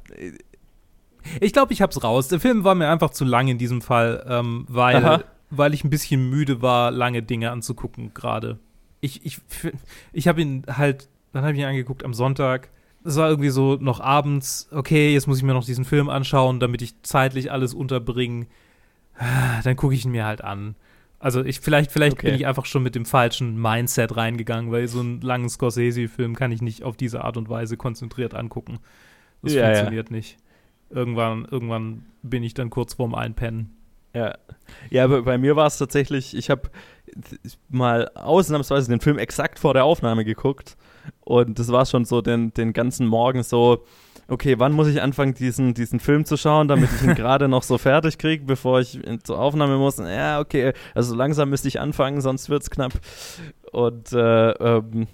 Ich glaube, ich hab's raus. Der Film war mir einfach zu lang in diesem Fall, ähm, weil, Aha. weil ich ein bisschen müde war, lange Dinge anzugucken gerade. Ich, ich, ich habe ihn halt, dann habe ich ihn angeguckt am Sonntag. Es war irgendwie so noch abends, okay, jetzt muss ich mir noch diesen Film anschauen, damit ich zeitlich alles unterbringe. Dann gucke ich ihn mir halt an. Also ich vielleicht, vielleicht Okay. bin ich einfach schon mit dem falschen Mindset reingegangen, weil so einen langen Scorsese-Film kann ich nicht auf diese Art und Weise konzentriert angucken. Das Ja, ja. funktioniert nicht. Irgendwann, irgendwann bin ich dann kurz vorm Einpennen. Ja, ja aber bei mir war es tatsächlich, ich habe mal ausnahmsweise den Film exakt vor der Aufnahme geguckt und das war schon so den, den ganzen Morgen so, okay, wann muss ich anfangen, diesen, diesen Film zu schauen, damit ich ihn gerade noch so fertig kriege, bevor ich in- zur Aufnahme muss. Ja, okay, also langsam müsste ich anfangen, sonst wird es knapp. Und äh, ähm,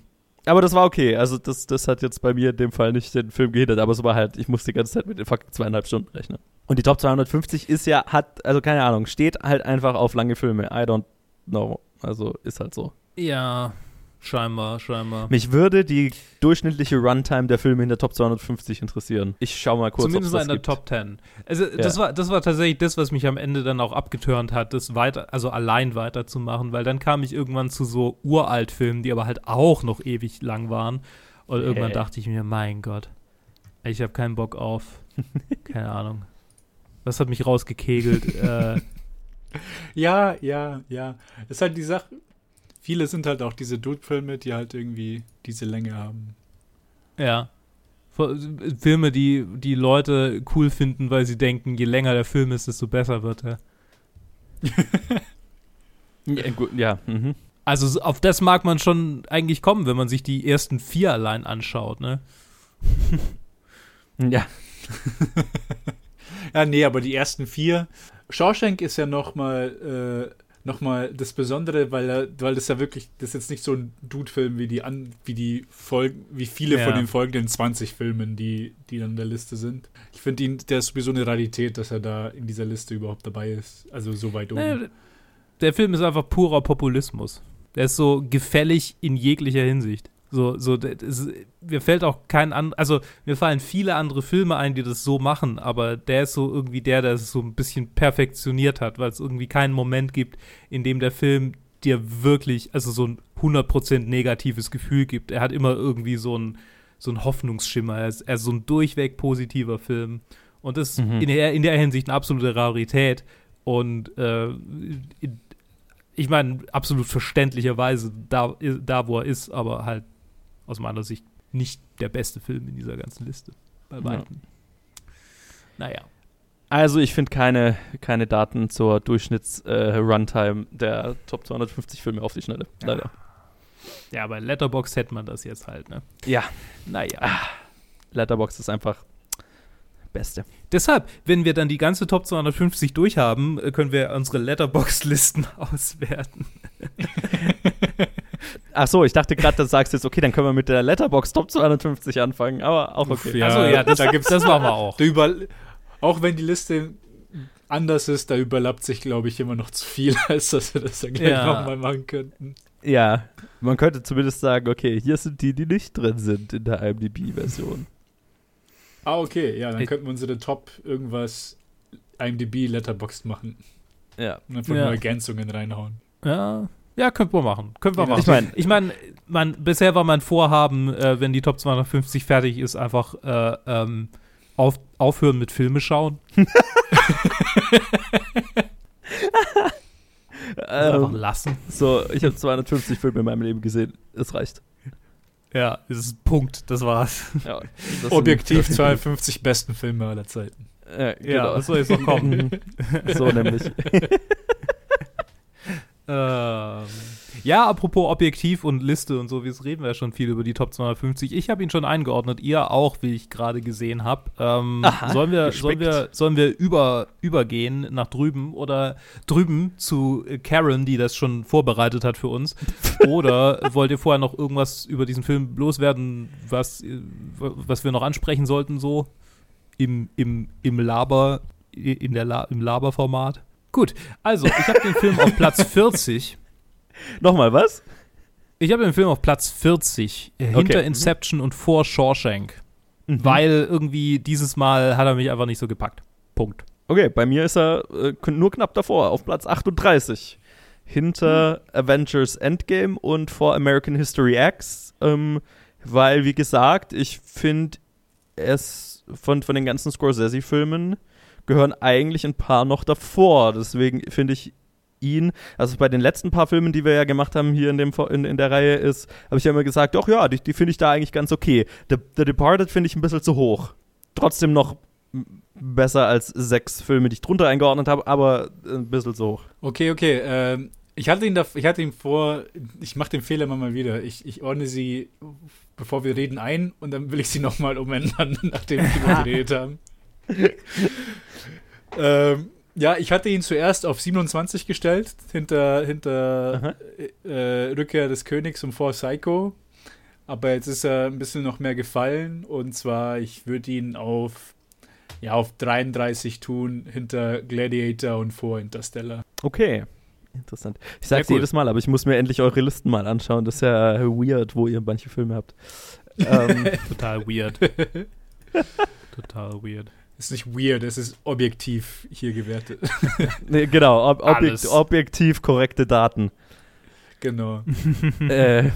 aber das war okay. Also das, das hat jetzt bei mir in dem Fall nicht den Film gehindert, aber es war halt, ich musste die ganze Zeit mit den fucking zweieinhalb Stunden rechnen. Und die Top 250 ist ja, hat, also keine Ahnung, steht halt einfach auf lange Filme. I don't know. Also ist halt so. Ja, scheinbar, scheinbar. Mich würde die durchschnittliche Runtime der Filme in der Top 250 interessieren. Ich schau mal kurz, Zumindest ob's mal in der gibt. Top 10. Also das, Ja. war, das war tatsächlich das, was mich am Ende dann auch abgeturnt hat, das weiter, also allein weiterzumachen, weil dann kam ich irgendwann zu so Uralt-Filmen, die aber halt auch noch ewig lang waren. Und irgendwann Äh. dachte ich mir, mein Gott, ich habe keinen Bock auf, keine Ahnung. Was hat mich rausgekegelt? äh, Ja, ja, ja. Das ist halt die Sache. Viele sind halt auch diese Dude-Filme, die halt irgendwie diese Länge haben. ja. Filme, die die Leute cool finden, weil sie denken, je länger der Film ist, desto besser wird er. Ja, gut, ja. Mhm. Also so- auf das mag man schon eigentlich kommen, wenn man sich die ersten vier allein anschaut, ne? Ja. Ja, nee, aber die ersten vier. Shawshank ist ja nochmal äh, noch mal das Besondere, weil, er, weil das ja wirklich, das ist jetzt nicht so ein Dude-Film wie die an, wie die Folgen, wie viele Ja. von den folgenden 20 Filmen, die, die dann in der Liste sind. Ich finde ihn, der ist sowieso eine Rarität, dass er da in dieser Liste überhaupt dabei ist. Also so weit oben. Äh, Der Film ist einfach purer Populismus. Der ist so gefällig in jeglicher Hinsicht. So, so, ist, mir fällt auch kein an, also mir fallen viele andere Filme ein, die das so machen, aber der ist so irgendwie der, der es so ein bisschen perfektioniert hat, weil es irgendwie keinen Moment gibt, in dem der Film dir wirklich, also so ein 100% negatives Gefühl gibt. Er hat immer irgendwie so ein, so ein Hoffnungsschimmer. Er ist, er ist so ein durchweg positiver Film. Und das ist Mhm. in, der, in der Hinsicht eine absolute Rarität. Und äh, ich meine, absolut verständlicherweise da, da, wo er ist, aber halt aus meiner Sicht nicht der beste Film in dieser ganzen Liste. Bei Ja. weitem. Naja. Also ich finde keine, keine Daten zur Durchschnitts-Runtime der Top 250 Filme auf die Schnelle. Leider. Ja, bei Letterbox hätte man das jetzt halt, ne? Ja. Naja. Letterbox ist einfach Beste. Deshalb, wenn wir dann die ganze Top 250 durchhaben, äh, können wir unsere Letterbox-Listen auswerten. Ach so, ich dachte gerade, du sagst jetzt, okay, dann können wir mit der Letterbox Top 250 anfangen, aber auch okay. Ja, Achso, ja, das, da gibt's- das machen wir auch. Über, auch wenn die Liste anders ist, da überlappt sich, glaube ich, immer noch zu viel, als dass wir das dann gleich Ja. nochmal machen könnten. Ja, man könnte zumindest sagen, okay, hier sind die, die nicht drin sind in der IMDb-Version. Ah, okay, ja, dann Ich- könnten wir unsere Top irgendwas IMDb Letterboxd machen Ja. und einfach Ja. nur Ergänzungen reinhauen. Ja, ja, können wir machen. Können wir Ja, machen. Ich meine, Ich mein, bisher war mein Vorhaben, äh, wenn die Top 250 fertig ist, einfach äh, ähm, auf, aufhören mit Filme schauen. Einfach Ähm, lassen. so, ich habe 250 Filme in meinem Leben gesehen. Es reicht. Ja, das ist ein Punkt, das war's. Ja, das Objektiv das sind- 52 besten Filme aller Zeiten. Ja, Ja, genau. das soll jetzt noch kommen. So nämlich. Ähm, ja, apropos Objektiv und Liste und so, wir reden wir ja schon viel über die Top 250. Ich habe ihn schon eingeordnet, ihr auch, wie ich gerade gesehen habe. Ähm, sollen wir, sollen wir, sollen wir über, übergehen nach drüben oder drüben zu Karen, die das schon vorbereitet hat für uns? Oder wollt ihr vorher noch irgendwas über diesen Film loswerden, was, was wir noch ansprechen sollten, so im, im, im Laber, in der La im Laberformat? Gut, also ich habe den Film auf Platz 40. Nochmal, was? Ich habe den Film auf Platz 40, äh, hinter Okay. Mhm. Inception und vor Shawshank. Weil irgendwie dieses Mal hat er mich einfach nicht so gepackt. Punkt. Okay, bei mir ist er äh, nur knapp davor, auf Platz 38. Hinter Avengers Endgame und vor American History X. Ähm, weil, wie gesagt, ich finde, es von, von den ganzen Scorsese-Filmen gehören eigentlich ein paar noch davor. Deswegen finde ich ihn, also bei den letzten paar Filmen, die wir ja gemacht haben hier in, dem, in, in der Reihe, ist, habe ich ja immer gesagt, doch ja, die, die finde ich da eigentlich ganz okay. The, The Departed finde ich ein bisschen zu hoch. Trotzdem noch besser als sechs Filme, die ich drunter eingeordnet habe, aber ein bisschen zu hoch. Okay, okay. Ähm, ich hatte ihn da, ich hatte ihn vor, ich mache den Fehler immer mal wieder. Ich, ich ordne sie, bevor wir reden, ein und dann will ich sie nochmal umändern, nachdem wir geredet haben. ähm, ja, ich hatte ihn zuerst auf 27 gestellt, hinter, hinter äh, Rückkehr des Königs und vor Psycho. Aber jetzt ist er ein bisschen noch mehr gefallen und zwar, ich würde ihn auf, ja, auf 33 tun, hinter Gladiator und vor Interstellar. Okay. Interessant. Ich sag's cool. jedes Mal, aber ich muss mir endlich eure Listen mal anschauen. Das ist ja weird, wo ihr manche Filme habt. ähm, Total weird. Total weird. Ist nicht weird, es ist objektiv hier gewertet. nee, genau, ob, objek Alles. objektiv korrekte Daten. genau. äh,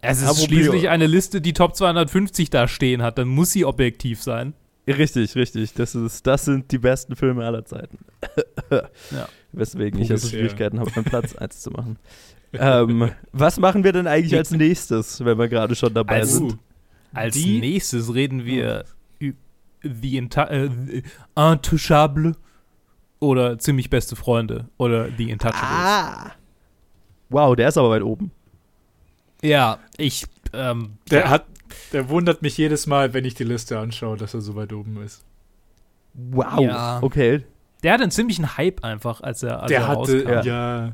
Es ist Apropos- schließlich eine Liste, die Top 250 da stehen hat. Dann muss sie objektiv sein. richtig, richtig. Das, ist, das sind die besten Filme aller Zeiten. Ja. Weswegen ich also. Schwierigkeiten habe, meinen Platz 1 zu machen. ähm, was machen wir denn eigentlich als nächstes, wenn wir gerade schon dabei Als- sind? Als Die- nächstes reden wir The, Inta äh, The Intouchable oder Ziemlich beste Freunde oder The Intouchables. Ah. Wow, der ist aber weit oben. Ja, ich, ähm, der ja, hat, der wundert mich jedes Mal, wenn ich die Liste anschaue, dass er so weit oben ist. Wow. Ja. Okay. der hat einen ziemlichen Hype einfach, als er, als der er hatte, rauskam. ja,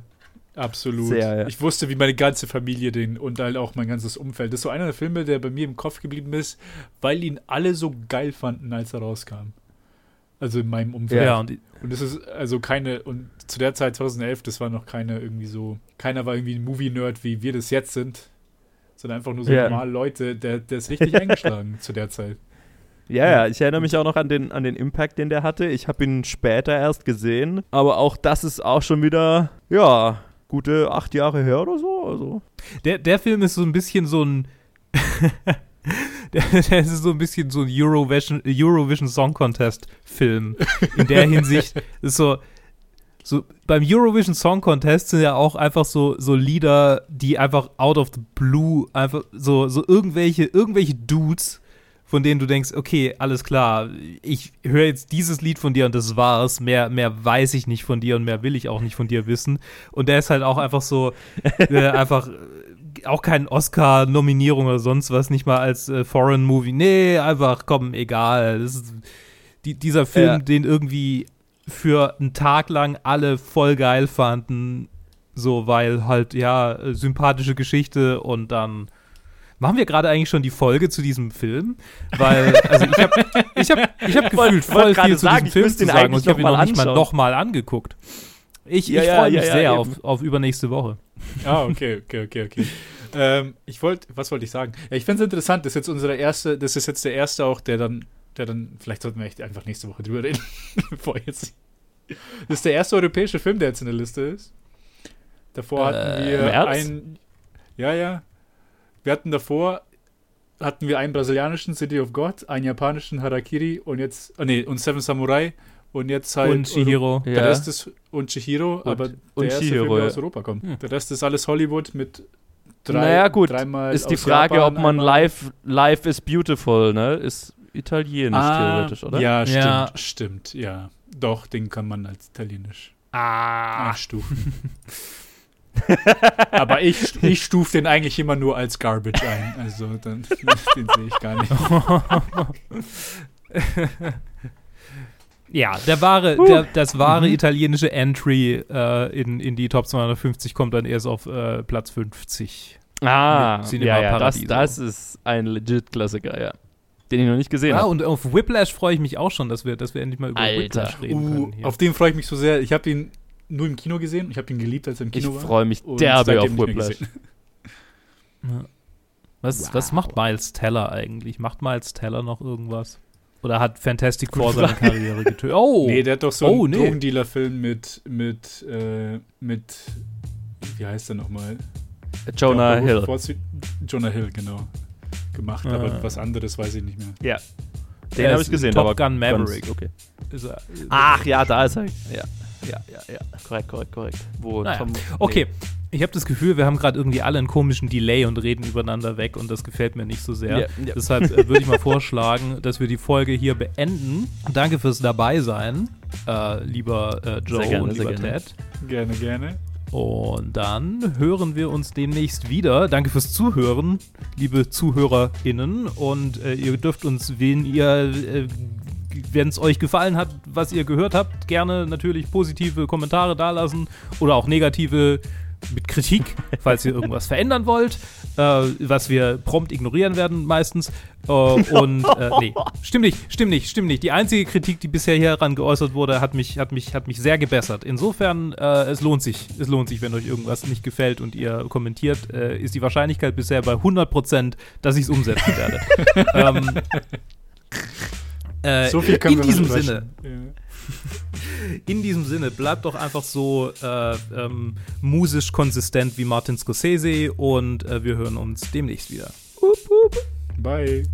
absolut. Sehr, ja. Ich wusste, wie meine ganze Familie den und halt auch mein ganzes Umfeld. Das ist so einer der Filme, der bei mir im Kopf geblieben ist, weil ihn alle so geil fanden, als er rauskam. Also in meinem Umfeld. Ja, und Und es ist also keine, und zu der Zeit 2011, das war noch keine irgendwie so, keiner war irgendwie ein Movie-Nerd, wie wir das jetzt sind, sondern einfach nur so Ja. normale Leute, der, der ist richtig eingeschlagen zu der Zeit. Ja, ja, ich erinnere mich auch noch an den, an den Impact, den der hatte. Ich habe ihn später erst gesehen, aber auch das ist auch schon wieder, ja, gute acht Jahre her oder so. Also. Der, der Film ist so ein bisschen so ein. der, der ist so ein bisschen so ein Eurovision, Eurovision Song Contest Film. In der Hinsicht ist so. So, beim Eurovision Song Contest sind ja auch einfach so, so Lieder, die einfach out of the blue, einfach so, so irgendwelche, irgendwelche Dudes, von denen du denkst, okay, alles klar, ich höre jetzt dieses Lied von dir und das war's. Mehr, mehr weiß ich nicht von dir und mehr will ich auch nicht von dir wissen. Und der ist halt auch einfach so, äh, einfach äh, auch kein Oscar-Nominierung oder sonst was, nicht mal als äh, Foreign Movie. Nee, einfach, komm, egal. Das ist, die, dieser Film, Ja. den irgendwie für einen Tag lang alle voll geil fanden, so, weil halt, ja, äh, sympathische Geschichte und dann Machen wir gerade eigentlich schon die Folge zu diesem Film? Weil, also ich habe ich hab, ich hab gefühlt voll gerade viel zu sagen, diesem ich Film zu sagen eigentlich und ich habe ihn noch mal nicht mal anschauen. nochmal angeguckt. Ich, Ja, ich ja, freue mich ja, ja, sehr auf, auf übernächste Woche. Ah, okay, okay, okay, okay. ähm, ich wollte, was wollte ich sagen? Ja, ich finde es interessant, das ist jetzt unsere erste, das ist jetzt der erste auch, der dann, der dann, vielleicht sollten wir echt einfach nächste Woche drüber reden, bevor jetzt. Das ist der erste europäische Film, der jetzt in der Liste ist. Davor hatten Äh, wir im Ernst? einen, ja, ja. Wir hatten davor, hatten wir einen brasilianischen City of God, einen japanischen Harakiri und jetzt, ah nee, und Seven Samurai und jetzt halt Und Chihiro. Der Ja. Rest ist und Chihiro, aber und der erste Chihiro, Film, der ja. aus Europa kommt. Hm. Der Rest ist alles Hollywood mit drei, naja, gut. dreimal Ist die Frage, Japan, ob man einmal- live, live is beautiful, ne? Ist italienisch ah, theoretisch, oder? Ja, stimmt, Ja. stimmt, ja. Doch, den kann man als italienisch Ah. einstufen. Aber ich, ich stufe den eigentlich immer nur als Garbage ein. Also dann, den sehe ich gar nicht. Ja, der wahre, der, das wahre italienische Entry äh, in, in die Top 250 kommt dann erst auf äh, Platz 50. Ah, ja, ja, das, das ist ein legit Klassiker, ja. Den ich noch nicht gesehen Ja, habe. und auf Whiplash freue ich mich auch schon, dass wir, dass wir endlich mal über Alter. Whiplash reden Uh, können. Hier. auf den freue ich mich so sehr. Ich habe ihn nur im Kino gesehen. Ich habe ihn geliebt, als er im Ich Kino war. freue mich derbe auf Whiplash. Ja. Was, Wow. was macht Miles Teller eigentlich? Macht Miles Teller noch irgendwas? Oder hat Fantastic Four seine Karriere getötet? Oh! Nee, der hat doch so Oh, einen nee. Drogendealer-Film mit, mit, äh, mit, wie heißt der nochmal? Jonah Der Hill. Vorzü- Jonah Hill, genau. Gemacht, Ah. aber was anderes weiß ich nicht mehr. Ja. Den habe ist ich gesehen. Top aber Gun ganz- Maverick. Okay. Ist er, Ach ja, da ist er. Ja, ja, ja, ja. Korrekt, korrekt, korrekt. Wo Naja. Tom, Okay, ich habe das Gefühl, wir haben gerade irgendwie alle einen komischen Delay und reden übereinander weg und das gefällt mir nicht so sehr. Ja, ja. Deshalb äh, würde ich mal vorschlagen, dass wir die Folge hier beenden. Danke fürs Dabeisein, äh, lieber äh, Joe gerne, und lieber gerne. Ted. Gerne, gerne. Und dann hören wir uns demnächst wieder. Danke fürs Zuhören, liebe ZuhörerInnen. Und äh, ihr dürft uns, wen ihr, äh, wenn es euch gefallen hat, was ihr gehört habt, gerne natürlich positive Kommentare dalassen oder auch negative mit Kritik, falls ihr irgendwas verändern wollt, äh, was wir prompt ignorieren werden meistens. Äh, und äh, nee, stimmt nicht, stimmt nicht, stimmt nicht. Die einzige Kritik, die bisher hieran geäußert wurde, hat mich, hat mich, hat mich sehr gebessert. Insofern, äh, es lohnt sich, es lohnt sich, wenn euch irgendwas nicht gefällt und ihr kommentiert, äh, ist die Wahrscheinlichkeit bisher bei 100%, dass ich es umsetzen werde. ähm, äh, So viel können in wir diesem. Sinne, Ja. in diesem Sinne, bleibt doch einfach so äh, ähm, musisch konsistent wie Martin Scorsese und äh, wir hören uns demnächst wieder. Bye.